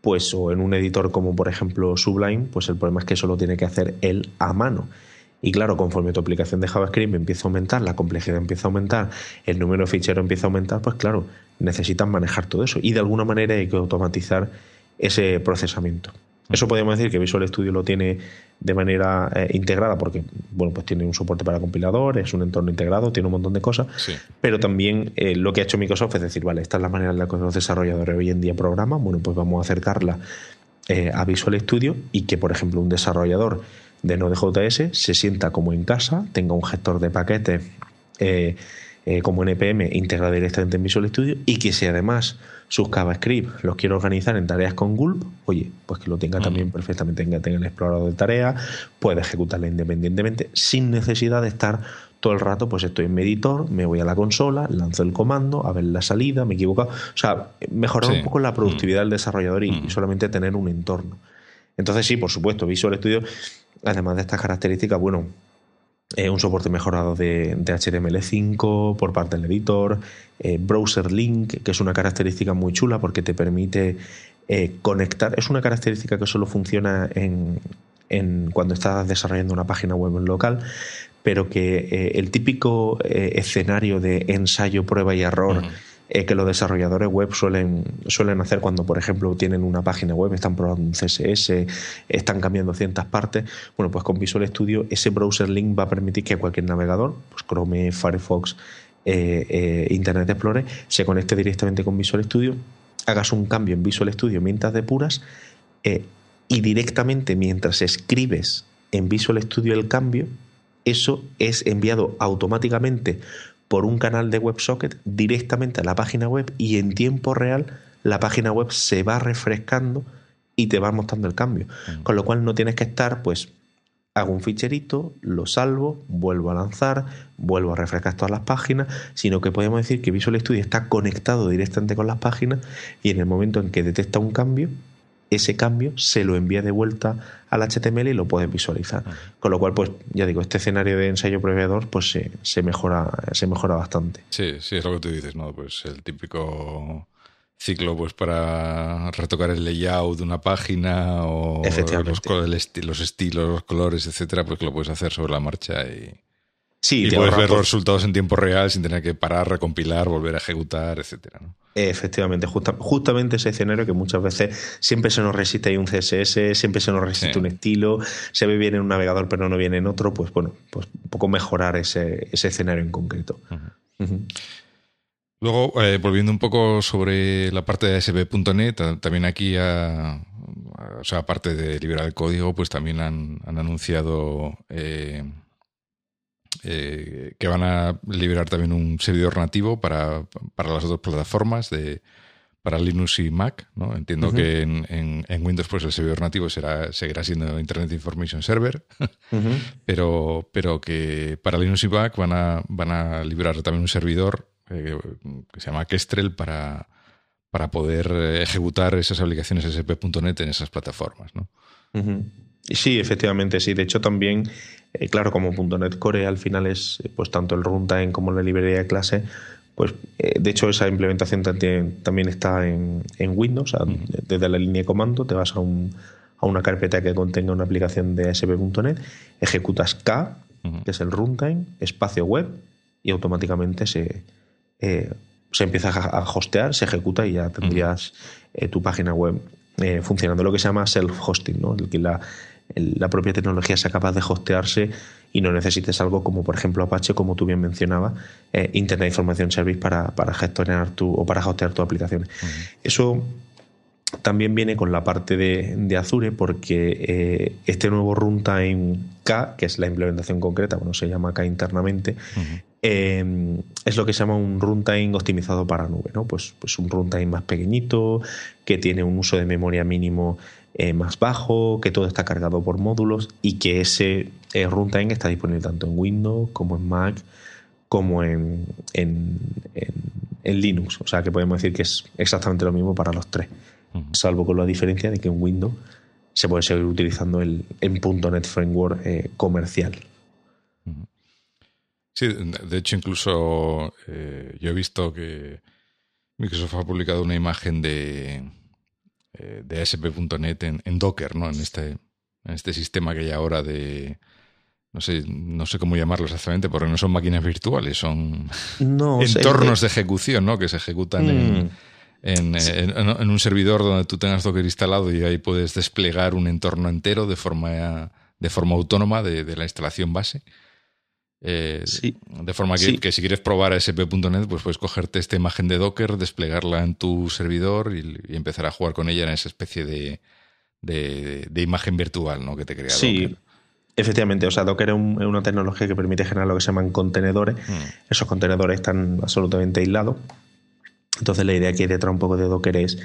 pues o en un editor como por ejemplo Sublime, pues el problema es que eso lo tiene que hacer él a mano. Y claro, conforme tu aplicación de JavaScript empieza a aumentar, la complejidad empieza a aumentar, el número de ficheros empieza a aumentar, pues claro, necesitan manejar todo eso. Y de alguna manera hay que automatizar ese procesamiento. Eso podemos decir que Visual Studio lo tiene de manera eh, integrada porque bueno pues tiene un soporte para compilador, es un entorno integrado, tiene un montón de cosas, pero también eh, lo que ha hecho Microsoft es decir, vale, esta es la manera en la que los desarrolladores hoy en día programan, bueno pues vamos a acercarla eh, a Visual Studio y que por ejemplo un desarrollador de Node.js se sienta como en casa, tenga un gestor de paquetes eh, como NPM integrado directamente en Visual Studio y que si además sus JavaScript los quiero organizar en tareas con Gulp, oye, pues que lo tenga también perfectamente, tenga, tenga el explorador de tareas, puede ejecutarla independientemente sin necesidad de estar todo el rato, pues estoy en mi editor, me voy a la consola, lanzo el comando, a ver la salida, me he equivocado. O sea, mejorar un poco la productividad del desarrollador y, solamente tener un entorno. Entonces, sí, por supuesto, Visual Studio Además de estas características, bueno, un soporte mejorado de, HTML5 por parte del editor, eh, Browser Link, que es una característica muy chula porque te permite eh, conectar. Es una característica que solo funciona en, cuando estás desarrollando una página web en local, pero que eh, el típico escenario de ensayo, prueba y error. Eh, que los desarrolladores web suelen, suelen hacer cuando, por ejemplo, tienen una página web, están probando un CSS, están cambiando ciertas partes. Bueno, pues con Visual Studio ese browser link va a permitir que cualquier navegador, pues Chrome, Firefox, eh, eh, Internet Explorer, se conecte directamente con Visual Studio, hagas un cambio en Visual Studio mientras depuras y directamente mientras escribes en Visual Studio el cambio, eso es enviado automáticamente por un canal de WebSocket directamente a la página web y en tiempo real la página web se va refrescando y te va mostrando el cambio. Mm. Con lo cual no tienes que estar, pues, hago un ficherito, lo salvo, vuelvo a lanzar, vuelvo a refrescar todas las páginas, sino que podemos decir que Visual Studio está conectado directamente con las páginas y en el momento en que detecta un cambio, ese cambio se lo envía de vuelta al HTML y lo puedes visualizar. Con lo cual, pues ya digo, este escenario de ensayo proveedor pues se, se, mejora, se mejora bastante. Sí, sí, es lo que tú dices, ¿no? Pues el típico ciclo pues para retocar el layout de una página o los, los estilos, los colores, etcétera, pues que lo puedes hacer sobre la marcha y, y puedes ver los resultados en tiempo real sin tener que parar, recompilar, volver a ejecutar, etcétera. ¿no? Efectivamente, justamente ese escenario que muchas veces siempre se nos resiste ahí un CSS, siempre se nos resiste un estilo, se ve bien en un navegador pero no viene en otro, pues bueno, pues un poco mejorar ese, escenario en concreto. Luego, eh, volviendo un poco sobre la parte de ASP.NET, también aquí, o sea, aparte de liberar el código, pues también han, anunciado eh, eh, que van a liberar también un servidor nativo para, las dos plataformas de para Linux y Mac, ¿no? Entiendo que en, Windows pues el servidor nativo será, seguirá siendo Internet Information Server, pero, pero que para Linux y Mac van a, van a liberar también un servidor eh, que se llama Kestrel para, para poder ejecutar esas aplicaciones SP.NET en esas plataformas, ¿no? Sí, efectivamente, sí. De hecho, también, eh, claro, como .NET Core al final es pues tanto el runtime como la librería de clase, pues eh, de hecho esa implementación también, está en, Windows. Desde la línea de comando te vas a, a, una carpeta que contenga una aplicación de ASP.NET, ejecutas K, que es el runtime, espacio web, y automáticamente se, eh, se empieza a hostear, se ejecuta y ya tendrías tu página web funcionando. Lo que se llama self-hosting, ¿no? El que la, la propia tecnología sea capaz de hostearse y no necesites algo como por ejemplo Apache, como tú bien mencionabas, eh, Internet Information Service para, para gestionar tu o para hostear tu aplicación. Eso también viene con la parte de, Azure porque eh, este nuevo runtime K, que es la implementación concreta, bueno, se llama K internamente, eh, es lo que se llama un runtime optimizado para nube, ¿no? Pues, pues un runtime más pequeñito, que tiene un uso de memoria mínimo eh, más bajo, que todo está cargado por módulos y que ese eh, runtime está disponible tanto en Windows como en Mac como en, en, Linux. O sea que podemos decir que es exactamente lo mismo para los tres, salvo con la diferencia de que en Windows se puede seguir utilizando el en .NET Framework eh, comercial. Sí, de hecho incluso yo he visto que Microsoft ha publicado una imagen de, eh, de ASP.NET en, Docker, ¿no? En este, en este sistema que hay ahora de, no sé, no sé cómo llamarlo exactamente, porque no son máquinas virtuales, son entornos de ejecución, ¿no? Que se ejecutan mm. en, en, un servidor donde tú tengas Docker instalado y ahí puedes desplegar un entorno entero de forma, de forma autónoma de, de la instalación base. Eh, de forma que, si quieres probar ASP.NET, pues puedes cogerte esta imagen de Docker, desplegarla en tu servidor y, empezar a jugar con ella en esa especie de, de, imagen virtual ¿no? que te crea sí. Efectivamente, o sea, Docker es, una tecnología que permite generar lo que se llaman contenedores. Hmm. Esos contenedores están absolutamente aislados. Entonces, la idea que hay detrás un poco de Docker es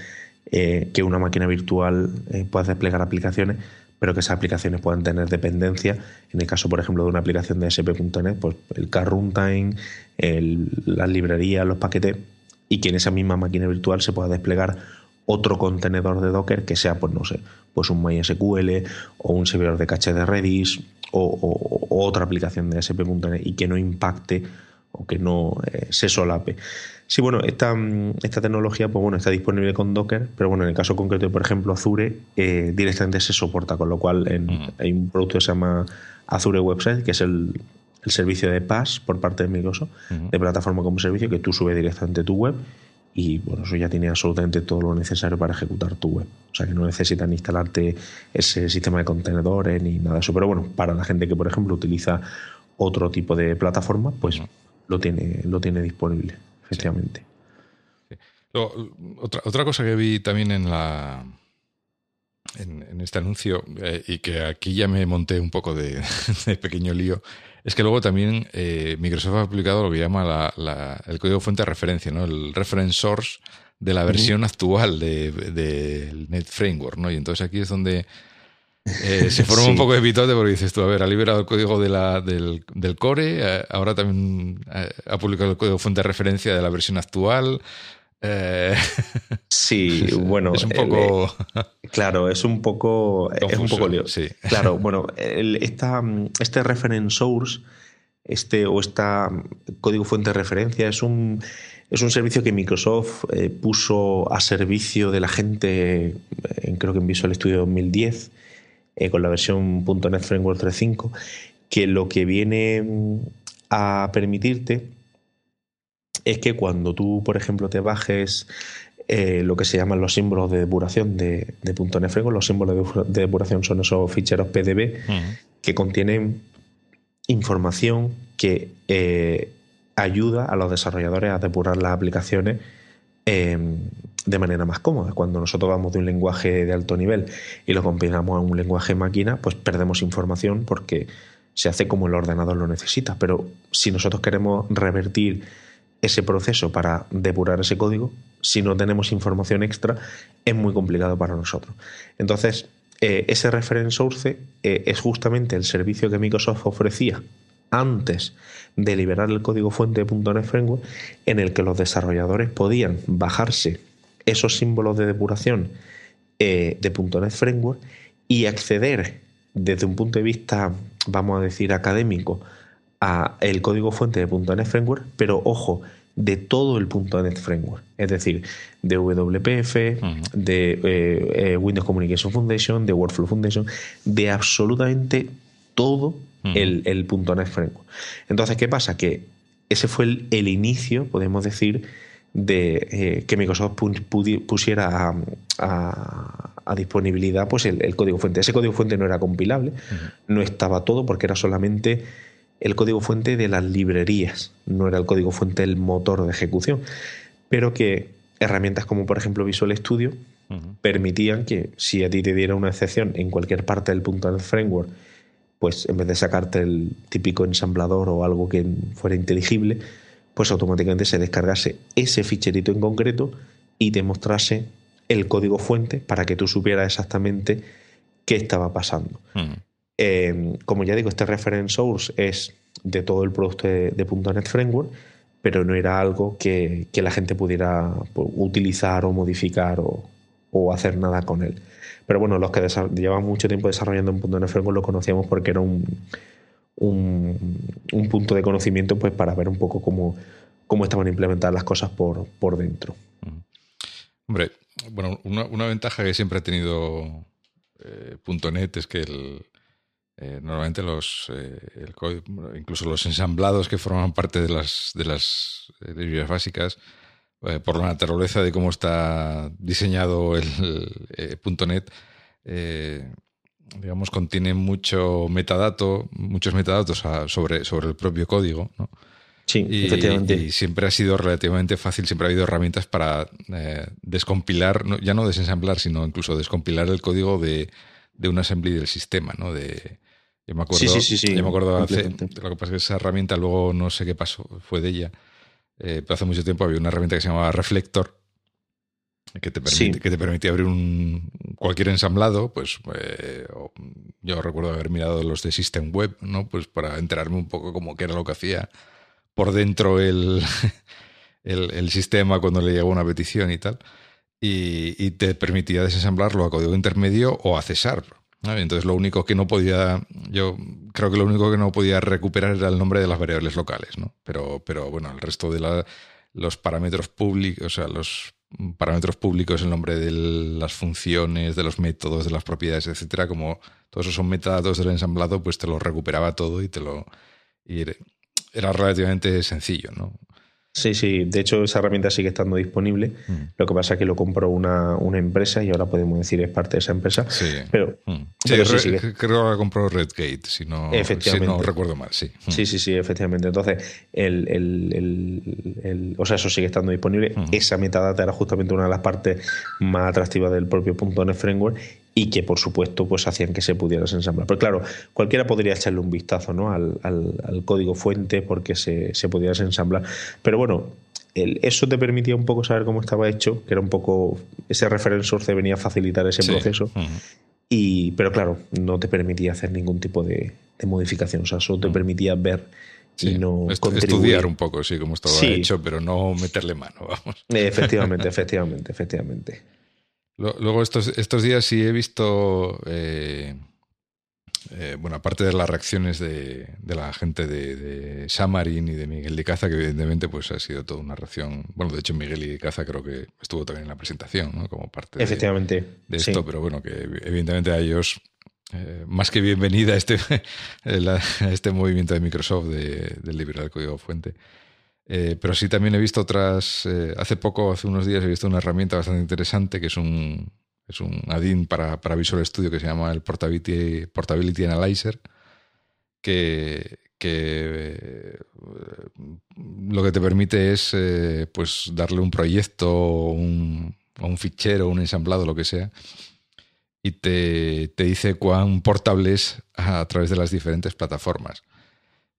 eh, que una máquina virtual eh, pueda desplegar aplicaciones pero que esas aplicaciones puedan tener dependencia. En el caso, por ejemplo, de una aplicación de SP.NET, pues el car runtime, las librerías, los paquetes, y que en esa misma máquina virtual se pueda desplegar otro contenedor de Docker que sea, pues no sé, pues un MySQL o un servidor de caché de Redis o, otra aplicación de SP.NET y que no impacte o que no eh, se solape. Sí, bueno, esta, esta tecnología pues bueno, está disponible con Docker, pero bueno, en el caso concreto, por ejemplo, Azure eh, directamente se soporta, con lo cual hay un producto que se llama Azure Website, que es el, servicio de PaaS por parte de Microsoft, de plataforma como servicio, que tú subes directamente tu web y bueno, eso ya tiene absolutamente todo lo necesario para ejecutar tu web. O sea que no necesitan instalarte ese sistema de contenedores ni nada de eso. Pero bueno, para la gente que, por ejemplo, utiliza otro tipo de plataforma, pues lo, tiene, lo tiene disponible efectivamente. otra, otra cosa que vi también en la en, este anuncio, eh, y que aquí ya me monté un poco de, pequeño lío, es que luego también eh, Microsoft ha publicado lo que llama el código fuente de referencia, ¿no? el reference source de la versión actual del de, Net Framework. ¿no? Y entonces aquí es donde eh, se forma un poco de pitote porque dices tú, a ver, ha liberado el código de la, del, del core, eh, ahora también eh, ha publicado el código fuente de referencia de la versión actual. Sí, bueno. Es un poco. claro, es un poco. es un poco lío. Sí. Claro, bueno, esta, este reference source, este o esta código fuente de referencia, es un. Es un servicio que Microsoft puso a servicio de la gente, creo que en Visual Studio 2010, eh, con la versión .NET Framework 3.5, que lo que viene mm, a permitirte es que cuando tú, por ejemplo, te bajes eh, lo que se llaman los símbolos de depuración de, de .NET Framework, los símbolos de, depuración son esos ficheros PDB que contienen información que eh, ayuda a los desarrolladores a depurar las aplicaciones de manera más cómoda. Cuando nosotros vamos de un lenguaje de alto nivel y lo combinamos a un lenguaje máquina, pues perdemos información porque se hace como el ordenador lo necesita. Pero si nosotros queremos revertir ese proceso para depurar ese código, si no tenemos información extra, es muy complicado para nosotros. Entonces, eh, ese reference source eh, es justamente el servicio que Microsoft ofrecía antes de liberar el código fuente de .NET Framework, en el que los desarrolladores podían bajarse esos símbolos de depuración eh, de .NET Framework y acceder desde un punto de vista, vamos a decir, académico, a el código fuente de .NET Framework, pero ojo, de todo el .NET Framework, es decir, de WPF, de eh, eh, Windows Communication Foundation, de Workflow Foundation, de absolutamente todo el, el, .NET Framework. Entonces, ¿qué pasa? Que ese fue el, inicio, podemos decir, de eh, que Microsoft pusiera a, disponibilidad pues el, código fuente. Ese código fuente no era compilable, no estaba todo porque era solamente el código fuente de las librerías, no era el código fuente del motor de ejecución, pero que herramientas como por ejemplo Visual Studio permitían que si a ti te diera una excepción en cualquier parte del .NET Framework, pues en vez de sacarte el típico ensamblador o algo que fuera inteligible, pues automáticamente se descargase ese ficherito en concreto y te mostrase el código fuente para que tú supieras exactamente qué estaba pasando. Em, como ya digo, este reference source es de todo el producto de, .NET Framework, pero no era algo que, la gente pudiera pues, utilizar o modificar o, hacer nada con él. Pero bueno, los que llevan mucho tiempo desarrollando en .NET Framework lo conocíamos porque era un, un, punto de conocimiento pues para ver un poco cómo, cómo estaban implementadas las cosas por, por dentro. Hombre, bueno, una, ventaja que siempre ha tenido eh, .NET es que el, eh, normalmente los eh, incluso los ensamblados que forman parte de las de las librerías básicas por la naturaleza de cómo está diseñado el, .NET digamos contiene mucho metadato muchos metadatos sobre sobre el propio código ¿no? Sí, y, efectivamente. Y siempre ha sido relativamente fácil, siempre ha habido herramientas para descompilar, ya no desensamblar, sino incluso descompilar el código de, de un assembly del sistema, ¿no? De, yo me acuerdo, sí, sí, yo me acuerdo hace, lo que pasa es que esa herramienta luego no sé qué pasó, fue de ella. Eh, pero hace mucho tiempo había una herramienta que se llamaba Reflector, que te, permite, que te permitía abrir un cualquier ensamblado, pues eh, yo recuerdo haber mirado los de System Web, ¿no? Pues para enterarme un poco cómo qué era lo que hacía por dentro el, el, el sistema cuando le llegó una petición y tal. Y, y, te permitía desensamblarlo a código intermedio o a cesar. Entonces lo único que no podía, yo creo que lo único que no podía recuperar era el nombre de las variables locales, ¿no? Pero, pero bueno, el resto de los parámetros públicos, o sea, los parámetros públicos, el nombre de las funciones, de los métodos, de las propiedades, etcétera, como todos esos son metadatos del ensamblado, pues te lo recuperaba todo y te lo y era relativamente sencillo, ¿no? Sí, sí, de hecho esa herramienta sigue estando disponible. Mm. Lo que pasa es que lo compró una, una, empresa y ahora podemos decir es parte de esa empresa. Sí, pero, mm. sí, creo que la compró Redgate, si no, si no recuerdo mal, sí. Mm. Sí, sí, sí, efectivamente. Entonces, el, el, el, o sea, eso sigue estando disponible. Esa metadata era justamente una de las partes más atractivas del propio .NET Framework y que por supuesto pues hacían que se pudiera ensamblar. Pero claro, cualquiera podría echarle un vistazo ¿no? al, al, código fuente porque se, se podía ensamblar. Pero bueno, el, eso te permitía un poco saber cómo estaba hecho, que era un poco, ese reference source venía a facilitar ese proceso. y, pero claro, no te permitía hacer ningún tipo de, modificación, o sea, solo te permitía ver y no estudiar un poco, sí, cómo estaba hecho, pero no meterle mano, vamos. Efectivamente, efectivamente, efectivamente. Luego estos, estos días sí he visto, eh, eh, bueno, aparte de las reacciones de, la gente de, de, Samarin y de Miguel de Caza, que evidentemente pues ha sido toda una reacción, bueno, de hecho Miguel y de Caza creo que estuvo también en la presentación, ¿no? Como parte efectivamente, de, esto, pero bueno, que evidentemente a ellos eh, más que bienvenida a este, este movimiento de Microsoft de, del liberar código fuente. Eh, pero sí también he visto otras. Eh, hace poco, hace unos días, he visto una herramienta bastante interesante que es un, es un add-in para, para, Visual Studio que se llama el Portability, Portability Analyzer, que, que eh, lo que te permite es pues darle un proyecto un, un, fichero, un ensamblado, lo que sea, y te, te dice cuán portable es a, través de las diferentes plataformas.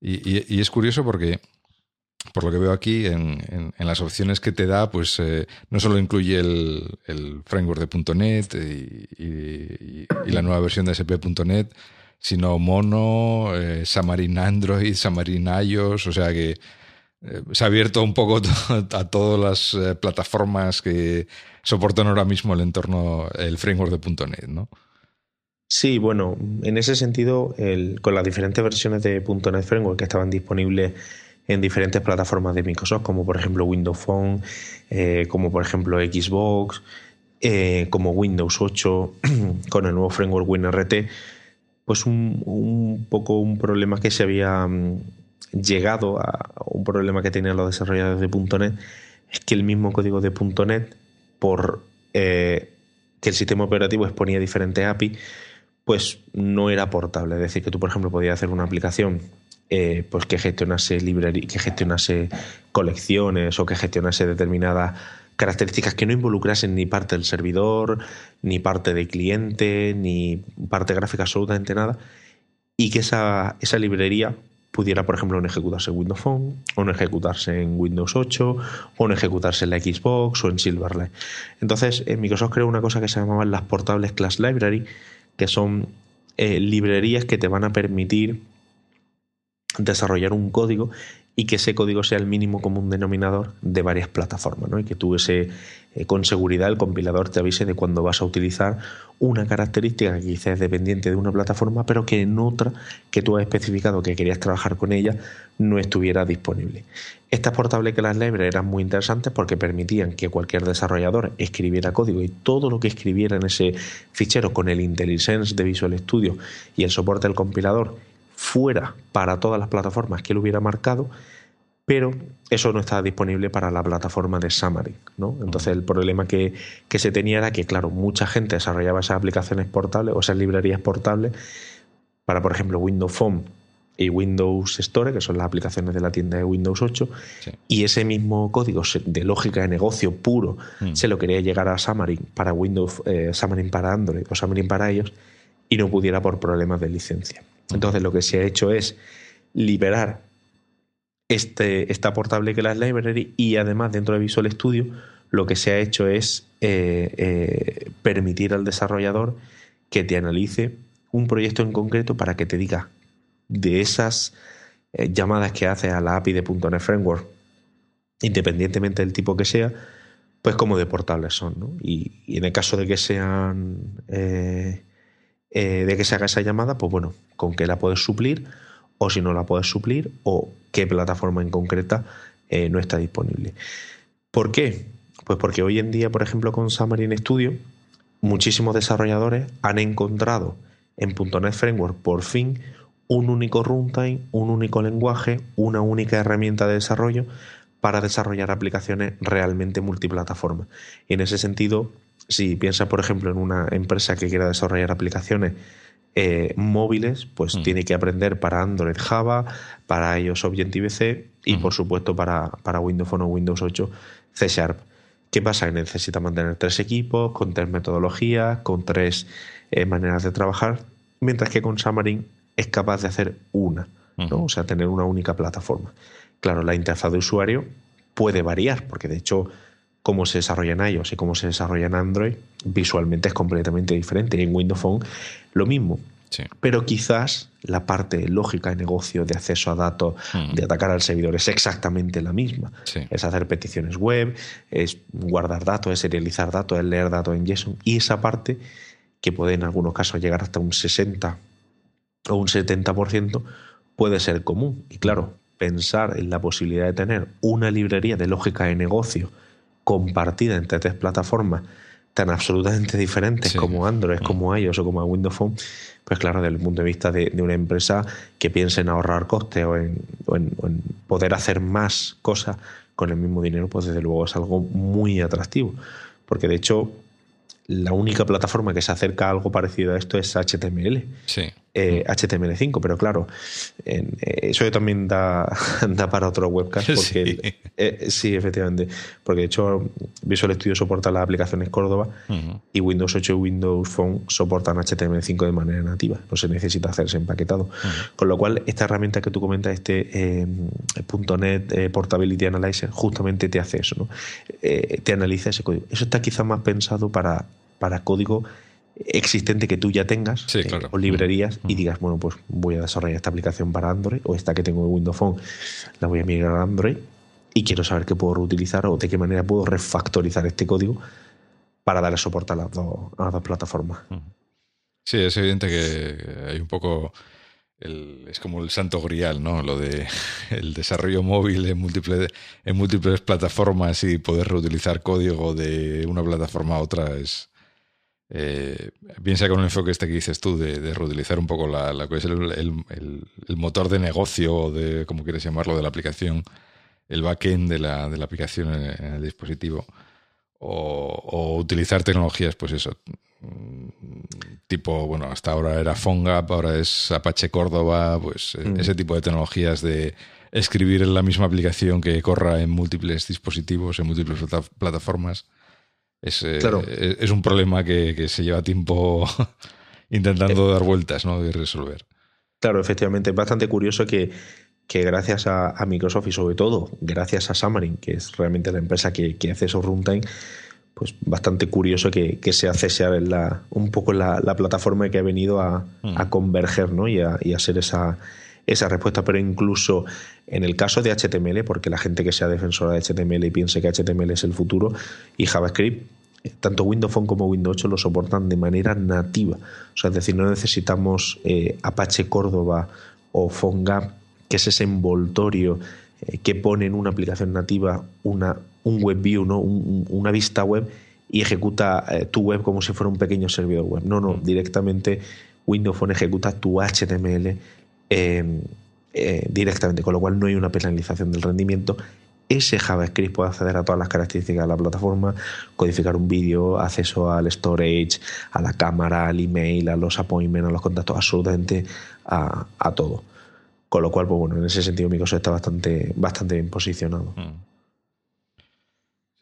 y, y es curioso porque por lo que veo aquí, en, las opciones que te da, pues eh, no solo incluye el, framework de .NET y, la nueva versión de SP.NET, sino Mono, eh, Xamarin Android, Xamarin iOS, o sea que eh, se ha abierto un poco a todas las eh, plataformas que soportan ahora mismo el entorno, el framework de .NET, ¿no? Sí, bueno, en ese sentido, con las diferentes versiones de .NET Framework que estaban disponibles en diferentes plataformas de Microsoft, como por ejemplo Windows Phone, eh, como por ejemplo Xbox, eh, como Windows 8, con el nuevo framework WinRT, pues un, poco un problema que se había mm, llegado a un problema que tenían los desarrolladores de .NET es que el mismo código de .NET por eh, que el sistema operativo exponía diferentes API pues no era portable. Es decir que tú por ejemplo podías hacer una aplicación eh, pues que gestionase librería, que gestionase colecciones o que gestionase determinadas características que no involucrasen ni parte del servidor, ni parte de cliente, ni parte gráfica, absolutamente nada, y que esa, esa librería pudiera, por ejemplo, no ejecutarse en Windows Phone, o no ejecutarse en Windows 8, o no ejecutarse en la Xbox o en Silverlight. Entonces, en Microsoft creó una cosa que se llamaban las portables Class Library, que son eh, librerías que te van a permitir desarrollar un código y que ese código sea el mínimo común denominador de varias plataformas, ¿no? Y que tú ese, eh, con seguridad el compilador te avise de cuando vas a utilizar una característica que quizás es dependiente de una plataforma, pero que en otra que tú has especificado que querías trabajar con ella no estuviera disponible. Estas portables que las libraries eran muy interesantes porque permitían que cualquier desarrollador escribiera código y todo lo que escribiera en ese fichero con el IntelliSense de Visual Studio y el soporte del compilador fuera para todas las plataformas que él hubiera marcado, pero eso no estaba disponible para la plataforma de Xamarin. ¿no? Entonces el problema que, se tenía era que, claro, mucha gente desarrollaba esas aplicaciones portables o esas librerías portables para, por ejemplo, Windows Phone y Windows Store, que son las aplicaciones de la tienda de Windows 8, y ese mismo código de lógica de negocio puro mm. se lo quería llegar a Xamarin para Windows, eh, Xamarin para Android o Xamarin para ellos, y no pudiera por problemas de licencia. Entonces lo que se ha hecho es liberar este, esta portable la library y además dentro de Visual Studio lo que se ha hecho es eh, eh, permitir al desarrollador que te analice un proyecto en concreto para que te diga de esas eh, llamadas que hace a la API de .NET Framework, independientemente del tipo que sea, pues como de portables son. ¿no? Y, y, en el caso de que sean eh, de que se haga esa llamada, pues bueno, con qué la puedes suplir o si no la puedes suplir o qué plataforma en concreta eh, no está disponible. ¿Por qué? Pues porque hoy en día, por ejemplo, con Xamarin Studio, muchísimos desarrolladores han encontrado en .NET Framework por fin un único runtime, un único lenguaje, una única herramienta de desarrollo para desarrollar aplicaciones realmente multiplataforma. Y en ese sentido, si piensas, por ejemplo, en una empresa que quiera desarrollar aplicaciones eh, móviles, pues mm. tiene que aprender para Android Java, para iOS Objective-C y, por supuesto, para, para Windows Phone o Windows 8 C Sharp. ¿Qué pasa? Que necesita mantener tres equipos, con tres metodologías, con tres eh, maneras de trabajar, mientras que con Xamarin es capaz de hacer una, ¿no? o sea, tener una única plataforma. Claro, la interfaz de usuario puede variar, porque de hecho cómo se desarrolla en iOS y cómo se desarrolla en Android, visualmente es completamente diferente. Y en Windows Phone lo mismo. Pero quizás la parte lógica de negocio, de acceso a datos, mm. de atacar al servidor es exactamente la misma. Es hacer peticiones web, es guardar datos, es serializar datos, es leer datos en JSON. Y esa parte, que puede en algunos casos llegar hasta un 60 o un 70%, puede ser común. Y claro, pensar en la posibilidad de tener una librería de lógica de negocio compartida entre tres plataformas tan absolutamente diferentes como Android, mm. como iOS o como Windows Phone, pues claro, desde el punto de vista de, una empresa que piense en ahorrar costes o en, poder hacer más cosas con el mismo dinero, pues desde luego es algo muy atractivo. Porque de hecho, la única plataforma que se acerca a algo parecido a esto es HTML. Sí. HTML5, eh, pero claro, eh, eso también da, da, para otro webcast. Porque sí. Eh, sí. efectivamente. Porque de hecho, Visual Studio soporta las aplicaciones Córdoba y Windows 8 y Windows Phone soportan HTML5 de manera nativa. No se necesita hacerse empaquetado. Con lo cual, esta herramienta que tú comentas, este .NET Portability Analyzer, justamente te hace eso. ¿no? te analiza ese código. Eso está quizá más pensado para, para código existente que tú ya tengas eh, o librerías y digas, bueno, pues voy a desarrollar esta aplicación para Android o esta que tengo en Windows Phone, la voy a migrar a Android y quiero saber qué puedo reutilizar o de qué manera puedo refactorizar este código para darle soporte a las dos, a las dos plataformas. Sí, es evidente que hay un poco. es como el santo grial, ¿no? Lo de el desarrollo móvil en múltiples, en múltiples plataformas y poder reutilizar código de una plataforma a otra es. Eh, piensa con un enfoque este que dices tú de, reutilizar un poco la, la que es el, motor de negocio, de como quieres llamarlo, de la aplicación, el backend de la, de la aplicación en el dispositivo o, utilizar tecnologías, pues eso, tipo, bueno, hasta ahora era PhoneGap, ahora es Apache Córdoba, pues eh, mm. ese tipo de tecnologías de escribir en la misma aplicación que corra en múltiples dispositivos, en múltiples plataformas. Es, eh, es, un problema que, se lleva tiempo intentando dar vueltas ¿no? y resolver. Claro, efectivamente, es bastante curioso que que gracias a, Microsoft y sobre todo gracias a Xamarin, que es realmente la empresa que, hace esos runtime, pues bastante curioso que, se hace la, un poco la, plataforma que ha venido a, mm. converger ¿no? y, a, hacer esa, esa respuesta. Pero incluso en el caso de HTML, porque la gente que sea defensora de HTML y piense que HTML es el futuro, y JavaScript, tanto Windows Phone como Windows 8 lo soportan de manera nativa. O sea, es decir, no necesitamos eh, Apache Córdoba o PhoneGap que es ese envoltorio eh, que pone en una aplicación nativa una, un web view, ¿no? una vista web y ejecuta eh, tu web como si fuera un pequeño servidor web. No, no, mm. directamente Windows Phone ejecuta tu HTML em, eh, directamente, con lo cual no hay una penalización del rendimiento. Ese JavaScript puede acceder a todas las características de la plataforma, codificar un vídeo, acceso al storage, a la cámara, al email, a los appointments, a los contactos, absolutamente a todo. Con lo cual, pues bueno, en ese sentido Microsoft está bastante, bastante bien posicionado. Mm.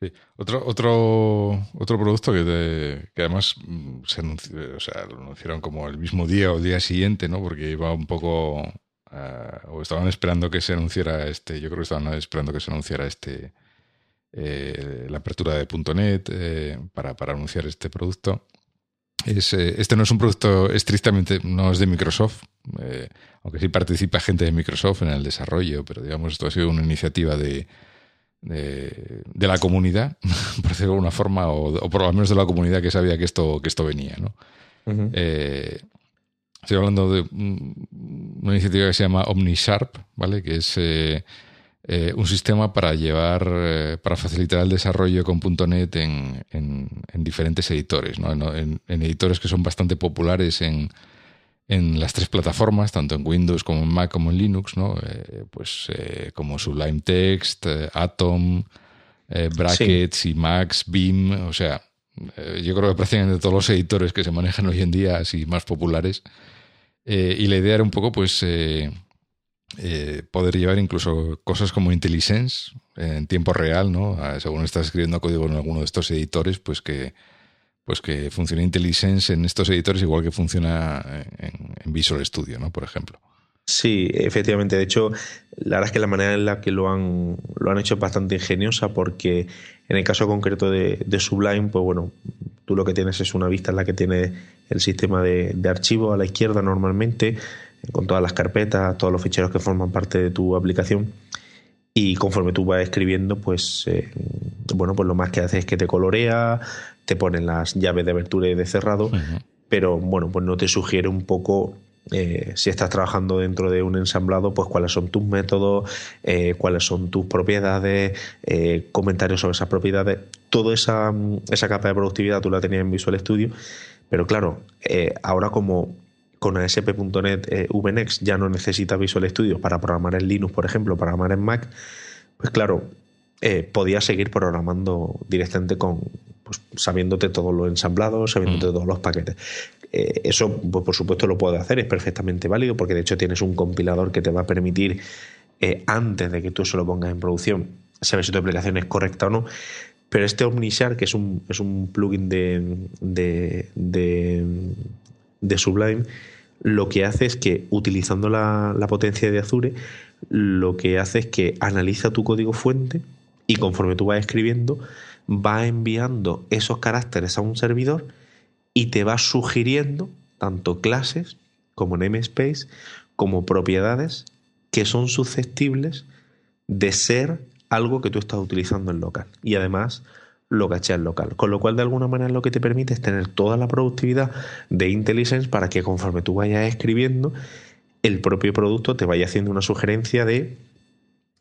Sí. Otro, otro, otro producto que, que además mm, se anunció, o sea, lo anunciaron como el mismo día o el día siguiente, ¿no? Porque iba un poco. Eh, o estaban esperando que se anunciara este. Yo creo que estaban esperando que se anunciara este. Eh, la apertura de .NET eh, para, para anunciar este producto. Es, este no es un producto estrictamente, no es de Microsoft, eh, aunque sí participa gente de Microsoft en el desarrollo, pero digamos esto ha sido una iniciativa de, de, la comunidad, por decirlo de alguna forma, o, por lo menos de la comunidad que sabía que esto, que esto venía. ¿no? Eh, estoy hablando de una iniciativa que se llama OmniSharp, ¿vale? que es eh, eh, un sistema para llevar, para facilitar el desarrollo con .NET en, en, diferentes editores, ¿no? en, editores que son bastante populares en, en las tres plataformas, tanto en Windows como en Mac como en Linux, ¿no? Eh, pues como Sublime Text, Atom, Brackets y Max, Beam, o sea, yo creo que prácticamente todos los editores que se manejan hoy en día, así más populares. y la idea era un poco, pues, eh, poder llevar incluso cosas como IntelliSense en tiempo real, ¿no? Ah, según estás escribiendo código en alguno de estos editores, pues que pues que funcione IntelliSense en estos editores igual que funciona en, Visual Studio, ¿no? Por ejemplo. Sí, efectivamente. De hecho, la verdad es que la manera en la que lo han, lo han hecho es bastante ingeniosa porque en el caso concreto de, Sublime, pues bueno, tú lo que tienes es una vista en la que tiene el sistema de, de archivo a la izquierda normalmente, con todas las carpetas, todos los ficheros que forman parte de tu aplicación. Y conforme tú vas escribiendo, pues eh, bueno, pues lo más que hace es que te colorea, te ponen las llaves de abertura y de cerrado, pero bueno, pues no te sugiere un poco eh, si estás trabajando dentro de un ensamblado, pues cuáles son tus métodos, eh, cuáles son tus propiedades, comentarios sobre esas propiedades. Toda esa, esa capa de productividad tú la tenías en Visual Studio, pero claro, ahora como con ASP.NET eh, VNext ya no necesita Visual Studio para programar en Linux, por ejemplo, para programar en Mac, pues claro, eh, podía seguir programando directamente con pues, sabiéndote todos los ensamblados, sabiéndote mm. todos los paquetes. Eh, eso, pues, por supuesto, lo puede hacer, es perfectamente válido, porque de hecho tienes un compilador que te va a permitir, antes de que tú se lo pongas en producción, saber si tu aplicación es correcta o no. Pero este OmniShare, que es un, es un plugin de, de, de Sublime, lo que hace es que utilizando la, potencia de Azure, lo que hace es que analiza tu código fuente y conforme tú vas escribiendo, va enviando esos caracteres a un servidor y te va sugiriendo tanto clases como namespace como propiedades que son susceptibles de ser algo que tú estás utilizando en local. Y además lo cacheas local. Con lo cual, de alguna manera, lo que te permite es tener toda la productividad de IntelliSense para que conforme tú vayas escribiendo, el propio producto te vaya haciendo una sugerencia de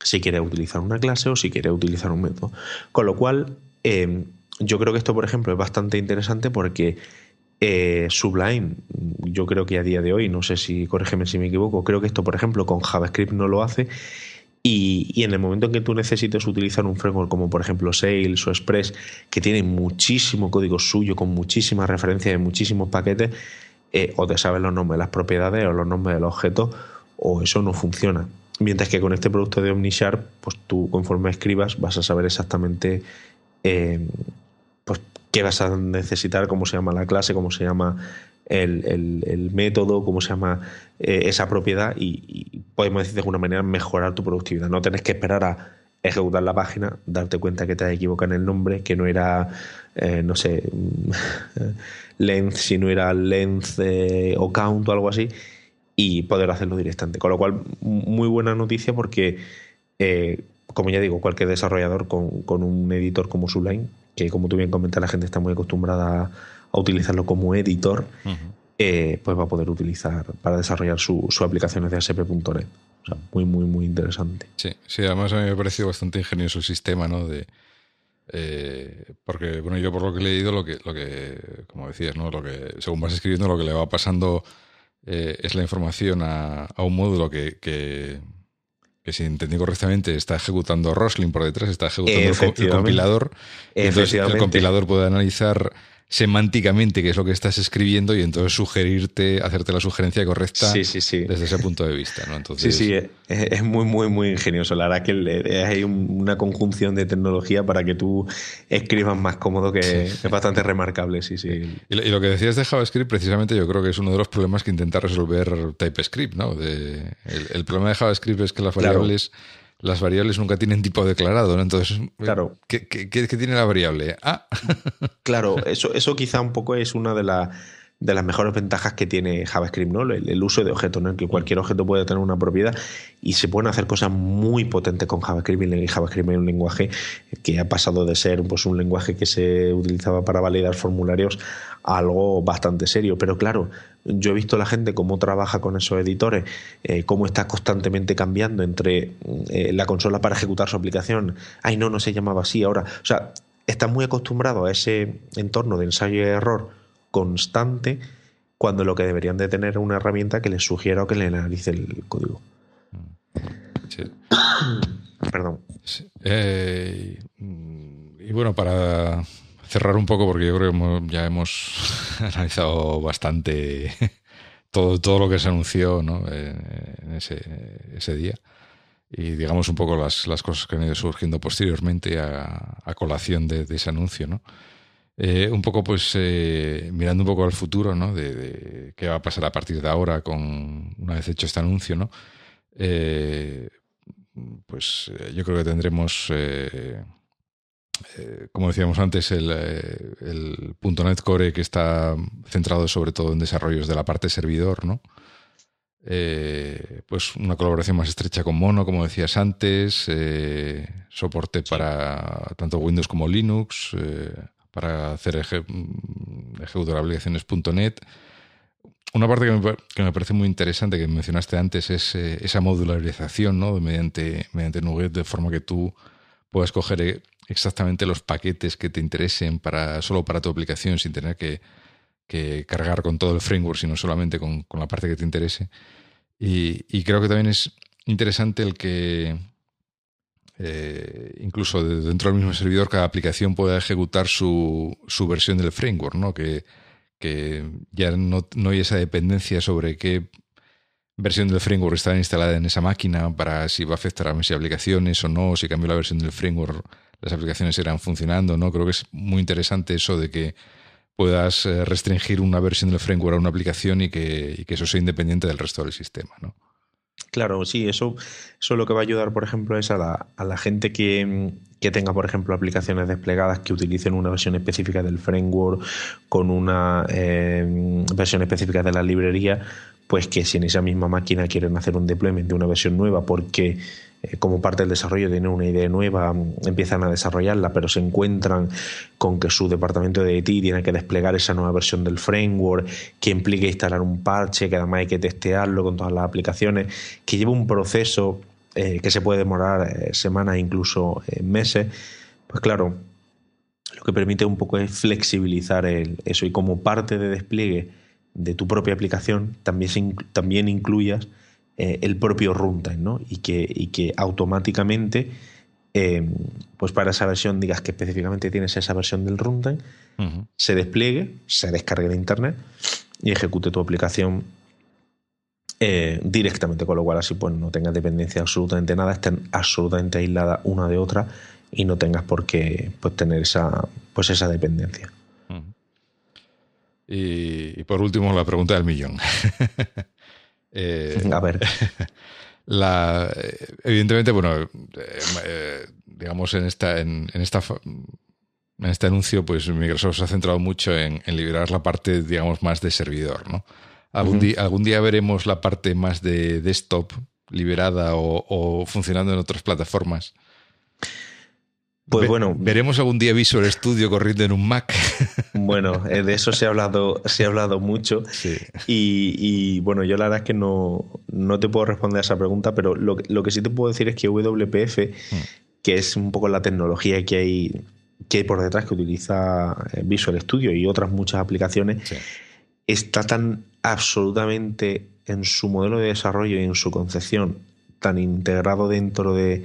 si quieres utilizar una clase o si quieres utilizar un método. Con lo cual, eh, yo creo que esto, por ejemplo, es bastante interesante porque eh, Sublime, yo creo que a día de hoy, no sé si, corrígeme si me equivoco, creo que esto, por ejemplo, con JavaScript no lo hace. Y, en el momento en que tú necesites utilizar un framework como por ejemplo Sales o Express, que tiene muchísimo código suyo, con muchísimas referencias de muchísimos paquetes, eh, o te sabes los nombres de las propiedades o los nombres de los objetos, o eso no funciona. Mientras que con este producto de OmniSharp, pues tú conforme escribas vas a saber exactamente eh, pues, qué vas a necesitar, cómo se llama la clase, cómo se llama el, método, cómo se llama eh, esa propiedad y, podemos decir de alguna manera mejorar tu productividad. No tenés que esperar a ejecutar la página, darte cuenta que te has equivocado en el nombre, que no era, eh, no sé, length, si no era length o count o algo así, y poder hacerlo directamente. Con lo cual, muy buena noticia porque, como ya digo, cualquier desarrollador con, con, un editor como Sublime, que como tú bien comentas, la gente está muy acostumbrada a, utilizarlo como editor, eh, pues va a poder utilizar para desarrollar sus su aplicaciones de ASP.NET. O sea, muy, muy, muy interesante. Sí, sí, además a mí me ha parecido bastante ingenioso el sistema, ¿no? De, eh, porque, bueno, yo por lo que he leído, lo que, lo que, como decías, ¿no? Lo que, según vas escribiendo, lo que le va pasando eh, es la información a, un módulo que, que, si entendí correctamente, está ejecutando Roslyn por detrás, está ejecutando el, compilador. entonces el compilador puede analizar semánticamente qué es lo que estás escribiendo y entonces sugerirte, hacerte la sugerencia correcta desde ese punto de vista. ¿no? Entonces... Sí, sí, es, muy, muy, muy ingenioso. La verdad que hay una conjunción de tecnología para que tú escribas más cómodo que es bastante remarcable. Sí, sí. Y lo, que decías de JavaScript, precisamente yo creo que es uno de los problemas que intenta resolver TypeScript. ¿no? De, el, problema de JavaScript es que las variables las variables nunca tienen tipo declarado, ¿no? Entonces, claro. ¿qué, tiene la variable? Ah. claro, eso, eso quizá un poco es una de las de las mejores ventajas que tiene JavaScript, ¿no? El, uso de objetos, ¿no? En que cualquier objeto puede tener una propiedad y se pueden hacer cosas muy potentes con JavaScript. Y JavaScript es un lenguaje que ha pasado de ser pues, un lenguaje que se utilizaba para validar formularios a algo bastante serio. Pero claro, yo he visto la gente cómo trabaja con esos editores, eh, cómo está constantemente cambiando entre eh, la consola para ejecutar su aplicación. Ay, no, no se llamaba así ahora. O sea, está muy acostumbrado a ese entorno de ensayo y error constante cuando lo que deberían de tener es una herramienta que les sugiera o que le analice el código. Sí. Perdón. Eh, y bueno, para cerrar un poco, porque yo creo que ya hemos analizado bastante todo, todo lo que se anunció ¿no? Eh, en ese, día. Y digamos un poco las, las, cosas que han ido surgiendo posteriormente a, colación de, de, ese anuncio, ¿no? Eh, un poco, pues, eh, mirando un poco al futuro, ¿no? De, qué va a pasar a partir de ahora con una vez hecho este anuncio, ¿no? Eh, pues yo creo que tendremos, como decíamos antes, el, el .NET Core que está centrado sobre todo en desarrollos de la parte servidor, ¿no? pues una colaboración más estrecha con Mono, como decías antes, soporte para tanto Windows como Linux, para hacer aplicaciones.net. Una parte que me, parece muy interesante que mencionaste antes es eh, esa modularización ¿no? mediante, mediante Nuget, de forma que tú puedas coger eh, exactamente los paquetes que te interesen para, solo para tu aplicación sin tener que, cargar con todo el framework, sino solamente con, la parte que te interese. y, creo que también es interesante el que eh, incluso dentro del mismo servidor, cada aplicación pueda ejecutar su, su versión del framework, ¿no? Que, que ya no, no, hay esa dependencia sobre qué versión del framework está instalada en esa máquina para si va a afectar a mis aplicaciones o no, si cambio la versión del framework, las aplicaciones irán funcionando, ¿no? Creo que es muy interesante eso de que puedas eh, restringir una versión del framework a una aplicación y que, y que eso sea independiente del resto del sistema, ¿no? Claro, sí, eso, eso lo que va a ayudar, por ejemplo, es a la, gente que, tenga, por ejemplo, aplicaciones desplegadas que utilicen una versión específica del framework con una eh, versión específica de la librería, pues que si en esa misma máquina quieren hacer un deployment de una versión nueva porque eh, como parte del desarrollo tienen una idea nueva, empiezan a desarrollarla, pero se encuentran con que su departamento de IT tiene que desplegar esa nueva versión del framework, que implica instalar un parche, que además hay que testearlo con todas las aplicaciones, que lleva un proceso eh, que se puede demorar eh, semanas, incluso meses, pues claro, lo que permite un poco es flexibilizar eso. Y como parte de despliegue de tu propia aplicación también, también incluyas eh, el propio runtime, ¿no? Y que, y que automáticamente, eh, pues para esa versión digas que específicamente tienes esa versión del runtime, se despliegue, se descargue de internet y ejecute tu aplicación eh, directamente, con lo cual así pues no tengas dependencia absolutamente nada, estén absolutamente aisladas una de otra y no tengas por qué pues, tener esa, pues esa dependencia. y, por último, la pregunta del millón. Eh, a ver. La, evidentemente, bueno, eh, eh, digamos en esta, en, esta en este anuncio, pues Microsoft se ha centrado mucho en, liberar la parte, digamos, más de servidor, ¿no? Algún, día, algún día veremos la parte más de desktop liberada o funcionando en otras plataformas. Pues bueno. ¿Veremos algún día Visual Studio corriendo en un Mac? Bueno, eh, de eso se ha hablado, se ha hablado mucho. Y, bueno, yo la verdad es que no, no te puedo responder a esa pregunta, pero lo, que sí te puedo decir es que WPF, mm. que es un poco la tecnología que hay, que hay por detrás que utiliza eh, Visual Studio y otras muchas aplicaciones, está tan absolutamente en su modelo de desarrollo y en su concepción, tan integrado dentro de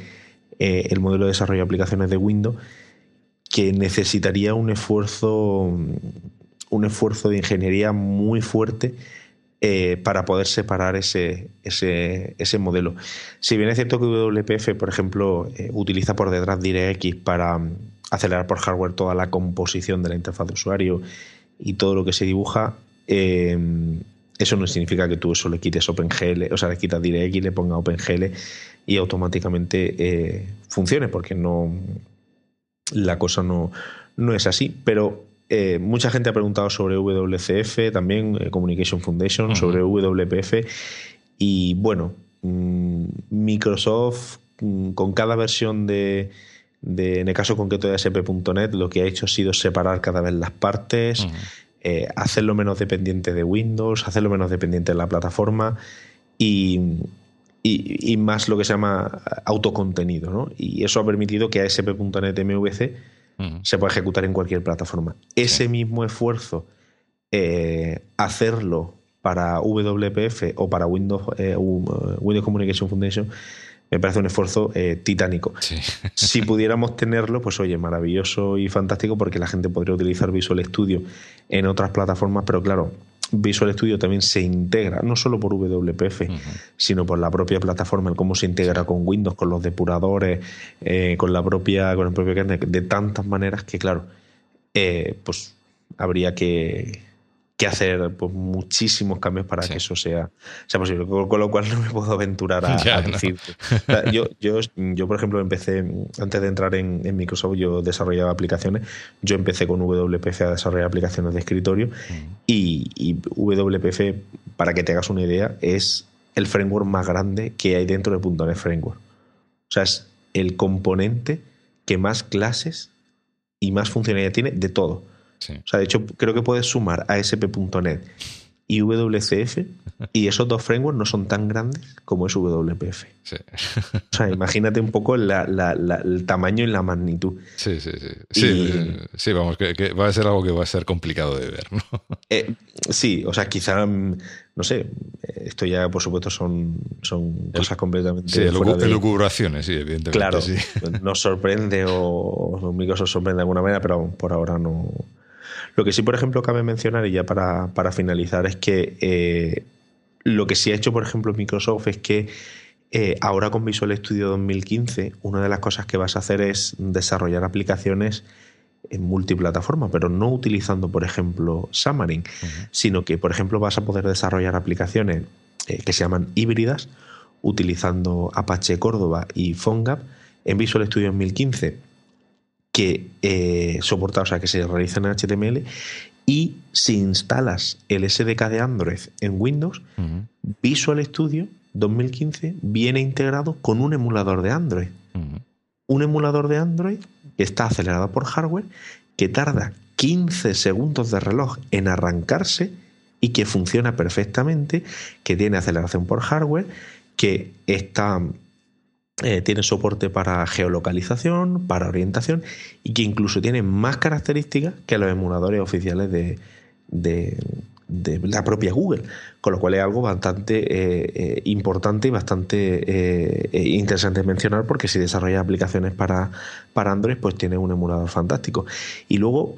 eh, el modelo de desarrollo de aplicaciones de Windows, que necesitaría un esfuerzo, un esfuerzo de ingeniería muy fuerte eh, para poder separar ese, ese, ese, modelo. Si bien es cierto que WPF, por ejemplo, eh, utiliza por detrás DirectX para mm, acelerar por hardware toda la composición de la interfaz de usuario y todo lo que se dibuja, eso no significa que tú eso le quites OpenGL, o sea, le quitas DirectX, le ponga OpenGL y automáticamente eh, funcione, porque no la cosa no, no es así. Pero eh, mucha gente ha preguntado sobre WCF, también eh, Communication Foundation, sobre WPF. Y bueno, mm, Microsoft mm, con cada versión de, en el caso concreto de ASP.NET, lo que ha hecho ha sido separar cada vez las partes, hacerlo menos dependiente de Windows, hacerlo menos dependiente de la plataforma y, y, más lo que se llama autocontenido. ¿no? Y eso ha permitido que ASP.NET MVC se pueda ejecutar en cualquier plataforma. Ese mismo esfuerzo, eh, hacerlo para WPF o para Windows, eh, Windows Communication Foundation, me parece un esfuerzo eh, titánico. Si pudiéramos tenerlo, pues oye, maravilloso y fantástico porque la gente podría utilizar Visual Studio en otras plataformas, pero claro, Visual Studio también se integra, no solo por WPF, sino por la propia plataforma, el cómo se integra con Windows, con los depuradores, eh, con la propia, con el propio kernel, de tantas maneras que, claro, eh, pues habría que, que hacer pues, muchísimos cambios para que eso sea, sea posible. Con, lo cual no me puedo aventurar a, decir. yo, yo, yo, por ejemplo, empecé, antes de entrar en, Microsoft, yo desarrollaba aplicaciones. Yo empecé con WPF a desarrollar aplicaciones de escritorio mm. y, y WPF, para que te hagas una idea, es el framework más grande que hay dentro de .NET Framework. O sea, es el componente que más clases y más funcionalidad tiene de todo. O sea, de hecho, creo que puedes sumar ASP.NET y WCF y esos dos frameworks no son tan grandes como es WPF. O sea, imagínate un poco el tamaño y la magnitud. Sí, sí, sí. Sí, vamos, que, va a ser algo que va a ser complicado de ver, ¿no? Eh, sí, o sea, quizá, no sé, esto ya por supuesto son, son cosas completamente... Sí, elucubraciones, sí, evidentemente. Claro, nos sorprende o Microsoft sorprende de alguna manera, pero por ahora no lo que sí, por ejemplo, cabe mencionar, y ya para, finalizar, es que eh, lo que sí ha hecho, por ejemplo, Microsoft es que eh, ahora con Visual Studio 2015, una de las cosas que vas a hacer es desarrollar aplicaciones en multiplataforma, pero no utilizando, por ejemplo, Xamarin, sino que, por ejemplo, vas a poder desarrollar aplicaciones eh, que se llaman híbridas, utilizando Apache Córdoba y PhoneGap en Visual Studio 2015 que eh, soporta, o sea, que se realiza en HTML Y si instalas el SDK de Android en Windows, Visual Studio 2015 viene integrado con un emulador de Android. Un emulador de Android que está acelerado por hardware, que tarda 15 segundos de reloj en arrancarse y que funciona perfectamente, que tiene aceleración por hardware, que está eh, tiene soporte para geolocalización, para orientación y que incluso tiene más características que los emuladores oficiales de, de, la propia Google, con lo cual es algo bastante eh, eh, importante y bastante interesante mencionar porque si desarrolla aplicaciones para, para Android pues tiene un emulador fantástico. Y luego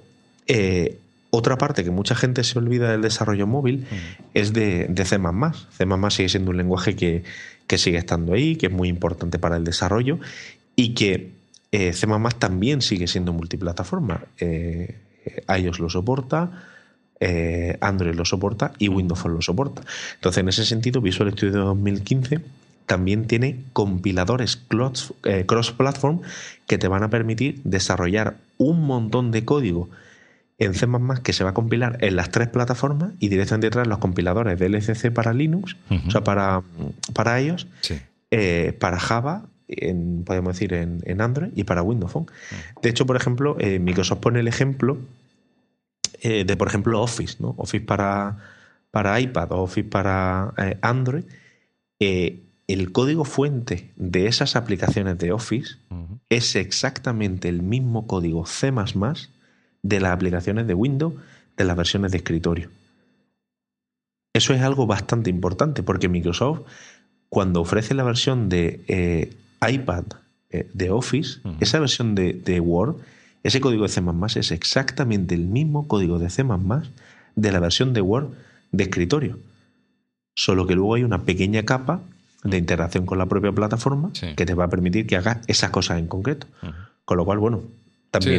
otra parte que mucha gente se olvida del desarrollo móvil mm. es de, de C++. C++ sigue siendo un lenguaje que, que sigue estando ahí, que es muy importante para el desarrollo y que eh, C++ también sigue siendo multiplataforma. Eh, iOS lo soporta, eh, Android lo soporta y Windows lo soporta. Entonces, en ese sentido, Visual Studio 2015 también tiene compiladores eh, cross-platform que te van a permitir desarrollar un montón de código en C++ que se va a compilar en las tres plataformas y directamente traer los compiladores de LCC para Linux, o sea, para, para ellos, eh, para Java, en, podemos decir en, Android y para Windows Phone. De hecho, por ejemplo, eh, Microsoft pone el ejemplo eh, de, por ejemplo, Office, ¿no? Office para, para iPad o Office para Android. el código fuente de esas aplicaciones de Office es exactamente el mismo código C de las aplicaciones de Windows de las versiones de escritorio. Eso es algo bastante importante porque Microsoft, cuando ofrece la versión de eh, iPad eh, de Office, esa versión de, Word, ese código de C es exactamente el mismo código de C de la versión de Word de escritorio. Solo que luego hay una pequeña capa de integración con la propia plataforma que te va a permitir que hagas esas cosas en concreto. Con lo cual, bueno, Sí,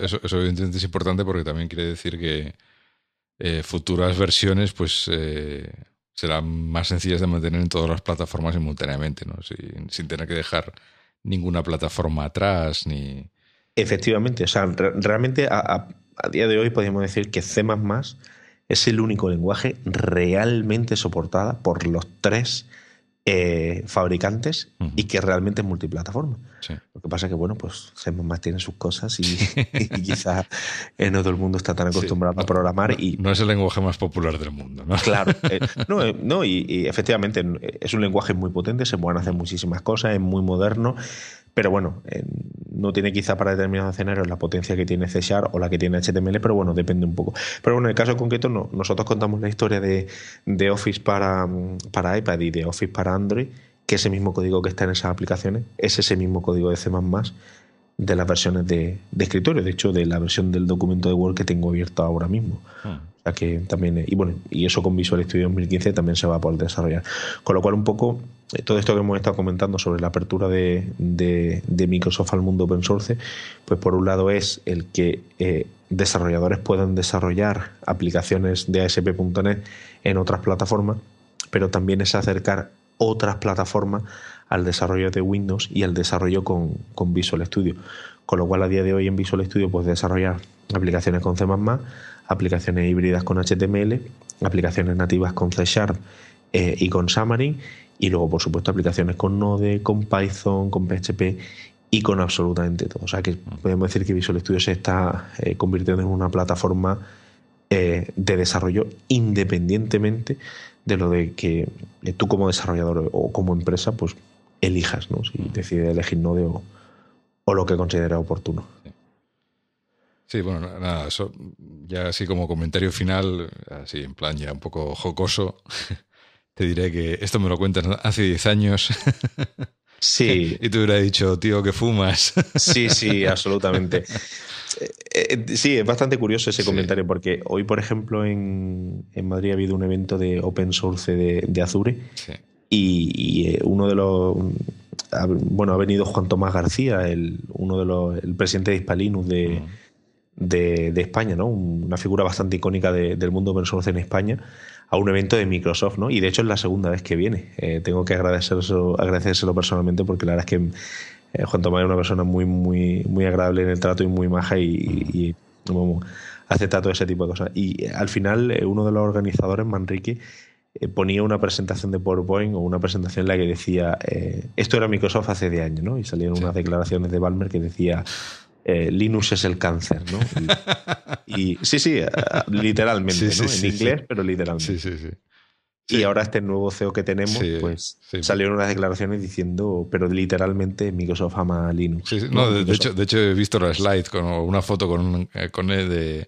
eso, evidentemente es importante porque también quiere decir que eh, futuras versiones pues eh, serán más sencillas de mantener en todas las plataformas simultáneamente, ¿no? Sin, tener que dejar ninguna plataforma atrás ni... Efectivamente, o sea, realmente a, día de hoy podríamos decir que C++ es el único lenguaje realmente soportada por los tres eh, fabricantes y que realmente es multiplataforma. Lo que pasa es que, bueno, pues C++ tiene sus cosas y, quizás eh, no todo el mundo está tan acostumbrado a programar. y No es el lenguaje más popular del mundo, ¿no? Claro. Eh, no, no y, efectivamente es un lenguaje muy potente, se pueden hacer muchísimas cosas, es muy moderno, pero bueno, no tiene quizá para determinados escenarios la potencia que tiene C o la que tiene HTML, pero bueno, depende un poco. Pero bueno, en el caso concreto, no. nosotros contamos la historia de, Office para, para iPad y de Office para Android, que ese mismo código que está en esas aplicaciones es ese mismo código de C de las versiones de, escritorio, de hecho, de la versión del documento de Word que tengo abierto ahora mismo. Ah. O sea que también, y bueno, y eso con Visual Studio 2015 también se va a poder desarrollar. Con lo cual, un poco, eh, todo esto que hemos estado comentando sobre la apertura de, de, Microsoft al mundo open source, pues por un lado es el que eh, desarrolladores puedan desarrollar aplicaciones de ASP.NET en otras plataformas, pero también es acercar otras plataformas al desarrollo de Windows y al desarrollo con, Visual Studio. Con lo cual a día de hoy en Visual Studio puedes desarrollar aplicaciones con C++, aplicaciones híbridas con HTML, aplicaciones nativas con C Sharp eh, y con Xamarin y luego por supuesto aplicaciones con Node, con Python, con PHP y con absolutamente todo. O sea que podemos decir que Visual Studio se está eh, convirtiendo en una plataforma eh, de desarrollo independientemente de lo de que tú como desarrollador o como empresa pues elijas, ¿no? Si decide elegir Node o, o lo que considera oportuno. Sí. bueno, nada, eso ya así como comentario final, así en plan ya un poco jocoso, te diré que esto me lo cuentas hace 10 años. Sí. y te hubiera dicho, tío, que fumas. Sí, sí, absolutamente. Eh, eh, sí, es bastante curioso ese comentario porque hoy, por ejemplo, en, en, Madrid ha habido un evento de open source de, de Azure sí y, eh, uno de los bueno ha venido Juan Tomás García el uno de los el presidente de Hispalinus de, de, España no una figura bastante icónica del mundo open source en España a un evento de Microsoft no y de hecho es la segunda vez que viene eh, tengo que agradecérselo, agradecérselo personalmente porque la verdad es que eh, Juan Tomás es una persona muy muy muy agradable en el trato y muy maja y, acepta todo ese tipo de cosas. Y al final, eh, uno de los organizadores, Manrique, eh, ponía una presentación de PowerPoint o una presentación en la que decía, eh, esto era Microsoft hace 10 años, ¿no? Y salieron unas declaraciones de Balmer que decía, Linux es el cáncer, ¿no? Y, sí, sí, literalmente, ¿no? en inglés, pero literalmente. Sí, sí, sí. Y ahora este nuevo CEO que tenemos, pues salieron unas declaraciones diciendo, pero literalmente Microsoft ama Linux. No, de, hecho, de hecho he visto la slide con una foto con, eh, con él de,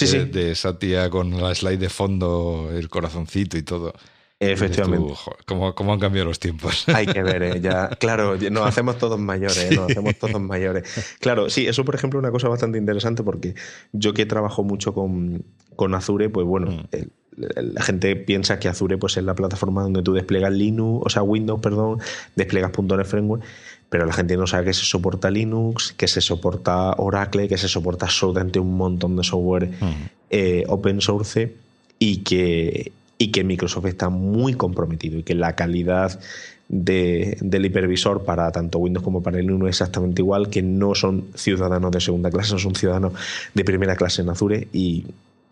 de, de, Satya con la slide de fondo, el corazoncito y todo. Efectivamente. ¿cómo, ¿cómo, han cambiado los tiempos? Hay que ver, ¿eh? ya. Claro, nos hacemos todos mayores, ¿eh? nos hacemos todos mayores. Claro, sí, eso por ejemplo es una cosa bastante interesante porque yo que trabajo mucho con, con Azure, pues bueno, mm. el, la gente piensa que Azure pues, es la plataforma donde tú despliegas Linux, o sea, Windows, perdón, despliegas .NET Framework, pero la gente no sabe que se soporta Linux, que se soporta Oracle, que se soporta absolutamente un montón de software eh, open source y que, y que Microsoft está muy comprometido y que la calidad del hipervisor para tanto Windows como para Linux es exactamente igual, que no son ciudadanos de segunda clase, no son ciudadanos de primera clase en Azure y,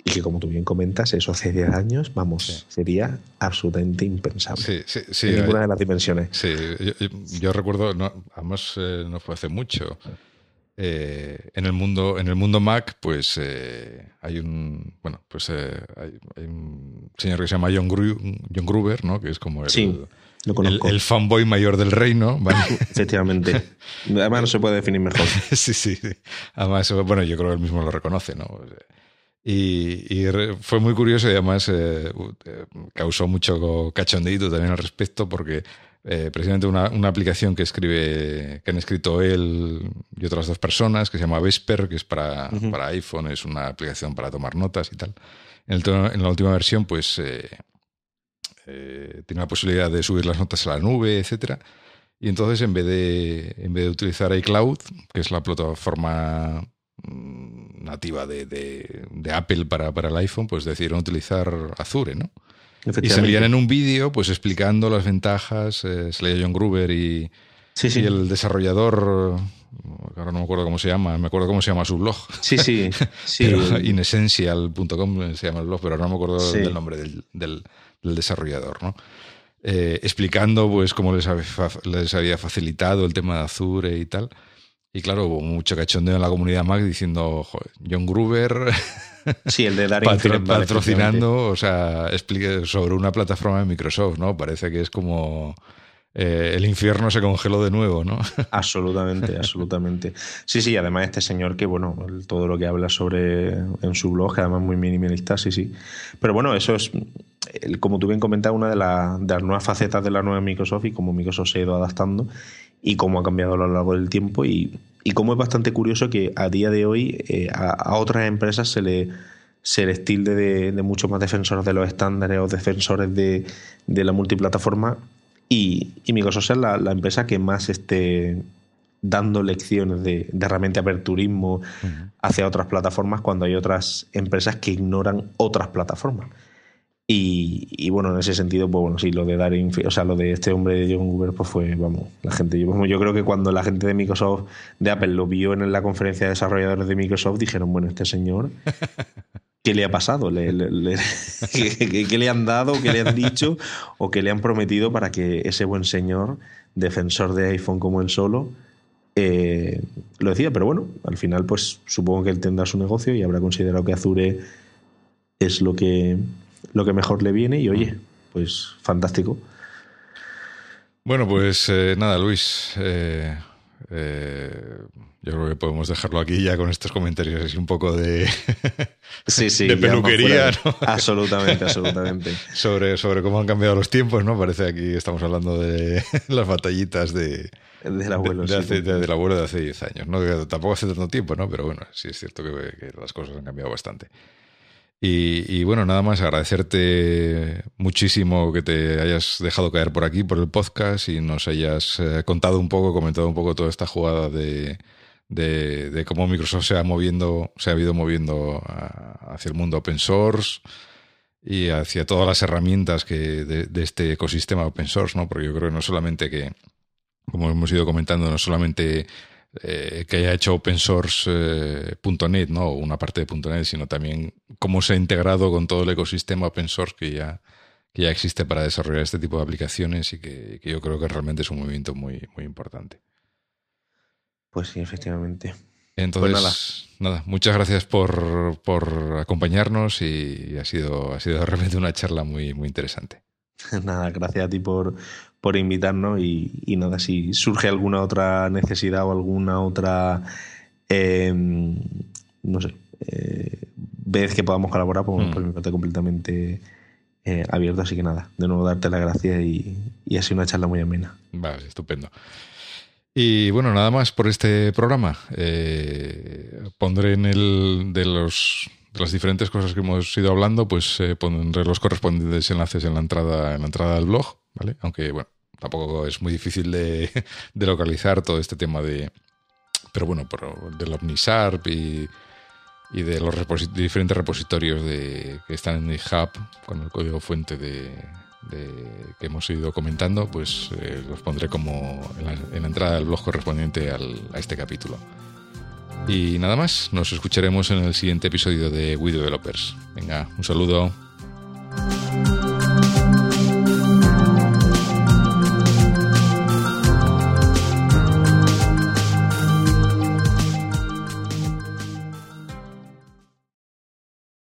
y que, como tú bien comentas, eso hace 10 años, vamos, sería absolutamente impensable. Sí, sí, sí. En ninguna de las dimensiones. Sí, yo, recuerdo, además eh, no fue hace mucho. Eh, en el mundo en el mundo Mac pues eh, hay un bueno pues hay, un señor que se llama John, John Gruber no que es como el, el, fanboy mayor del reino efectivamente. Además no se puede definir mejor. Sí sí. Además bueno yo creo que él mismo lo reconoce no y, fue muy curioso y además eh, eh, causó mucho cachondeito también al respecto porque eh, precisamente una, una, aplicación que escribe, que han escrito él y otras dos personas, que se llama Vesper, que es para, para iPhone, es una aplicación para tomar notas y tal. En, en la última versión, pues tiene la posibilidad de subir las notas a la nube, etcétera. Y entonces, en vez de, en vez de utilizar iCloud, que es la plataforma Mm, nativa de, de, Apple para, para, el iPhone, pues decidieron utilizar Azure, ¿no? Y salían en un vídeo pues explicando las ventajas, eh, salía John Gruber y, y el desarrollador, ahora no me acuerdo cómo se llama, me acuerdo cómo se llama su blog. Sí, sí, sí. Inessential.com se llama el blog, pero no me acuerdo del nombre del, del, desarrollador, ¿no? Eh, explicando pues cómo les había, les había facilitado el tema de Azure y tal. Y claro, hubo mucho cachondeo en la comunidad Mac diciendo, John Gruber. Sí, el de dar patrocinando, o sea, explique sobre una plataforma de Microsoft, ¿no? Parece que es como eh, el infierno se congeló de nuevo, ¿no? Absolutamente, absolutamente. Sí, sí, además este señor que, bueno, todo lo que habla sobre en su blog, que además muy minimalista, sí, sí. Pero bueno, eso es, como tú bien comentas, una de, de las nuevas facetas de la nueva Microsoft y como Microsoft se ha ido adaptando y cómo ha cambiado a lo largo del tiempo y, y cómo es bastante curioso que a día de hoy eh, a, otras empresas se le, se les tilde de, de muchos más defensores de los estándares o defensores de, de la multiplataforma y, y Microsoft es la, la, empresa que más esté dando lecciones de, de realmente aperturismo hacia otras plataformas cuando hay otras empresas que ignoran otras plataformas. Y, bueno, en ese sentido, pues bueno, sí, lo de Darin, o sea, lo de este hombre de John Goober, pues fue, vamos, la gente, yo, yo creo que cuando la gente de Microsoft, de Apple, lo vio en la conferencia de desarrolladores de Microsoft, dijeron, bueno, este señor, ¿qué le ha pasado? ¿Le, qué, le han dado, qué le han dicho o qué le han prometido para que ese buen señor, defensor de iPhone como él solo, eh, lo decía? Pero bueno, al final, pues supongo que él tendrá su negocio y habrá considerado que Azure es lo que lo que mejor le viene y oye, pues fantástico. Bueno, pues eh, nada, Luis. Eh, eh, yo creo que podemos dejarlo aquí ya con estos comentarios así un poco de, sí, sí, de peluquería, ¿no? Absolutamente, absolutamente. sobre, sobre cómo han cambiado los tiempos, ¿no? Parece que aquí estamos hablando de las batallitas de, del abuelo, de, hace, del abuelo de hace 10 años, ¿no? tampoco hace tanto tiempo, ¿no? Pero bueno, sí es cierto que las cosas han cambiado bastante. Y, bueno, nada más agradecerte muchísimo que te hayas dejado caer por aquí, por el podcast, y nos hayas eh, contado un poco, comentado un poco toda esta jugada de, de, cómo Microsoft se ha moviendo, se ha ido moviendo hacia el mundo open source y hacia todas las herramientas que de, de, este ecosistema open source, ¿no? Porque yo creo que no solamente que, como hemos ido comentando, no solamente eh, que haya hecho opensource.net, ¿no? Una parte de .net, sino también cómo se ha integrado con todo el ecosistema open source que ya, que ya existe para desarrollar este tipo de aplicaciones y que, yo creo que realmente es un movimiento muy, muy importante. Pues sí, efectivamente. Entonces, pues nada. muchas gracias por, por acompañarnos y ha sido, ha sido realmente una charla muy, muy interesante. Nada, gracias a ti por, por invitarnos y, nada, si surge alguna otra necesidad o alguna otra, em, no sé, eh, vez que podamos colaborar, pues, mm. por mi parte completamente eh, abierto. Así que nada, de nuevo darte las gracias y, y ha sido una charla muy amena. Vale, estupendo. Y bueno, nada más por este programa. Eh, pondré en el de los de las diferentes cosas que hemos ido hablando, pues eh, pondré los correspondientes enlaces en la entrada en la entrada del blog, ¿vale? Aunque bueno, tampoco es muy difícil de, localizar todo este tema de, pero bueno, por, del OmniSARP y, y de los diferentes repositorios de, que están en GitHub con el código fuente de, que hemos ido comentando, pues eh, los pondré como en la, entrada del blog correspondiente a este capítulo. Y nada más, nos escucharemos en el siguiente episodio de We Developers. Venga, un saludo.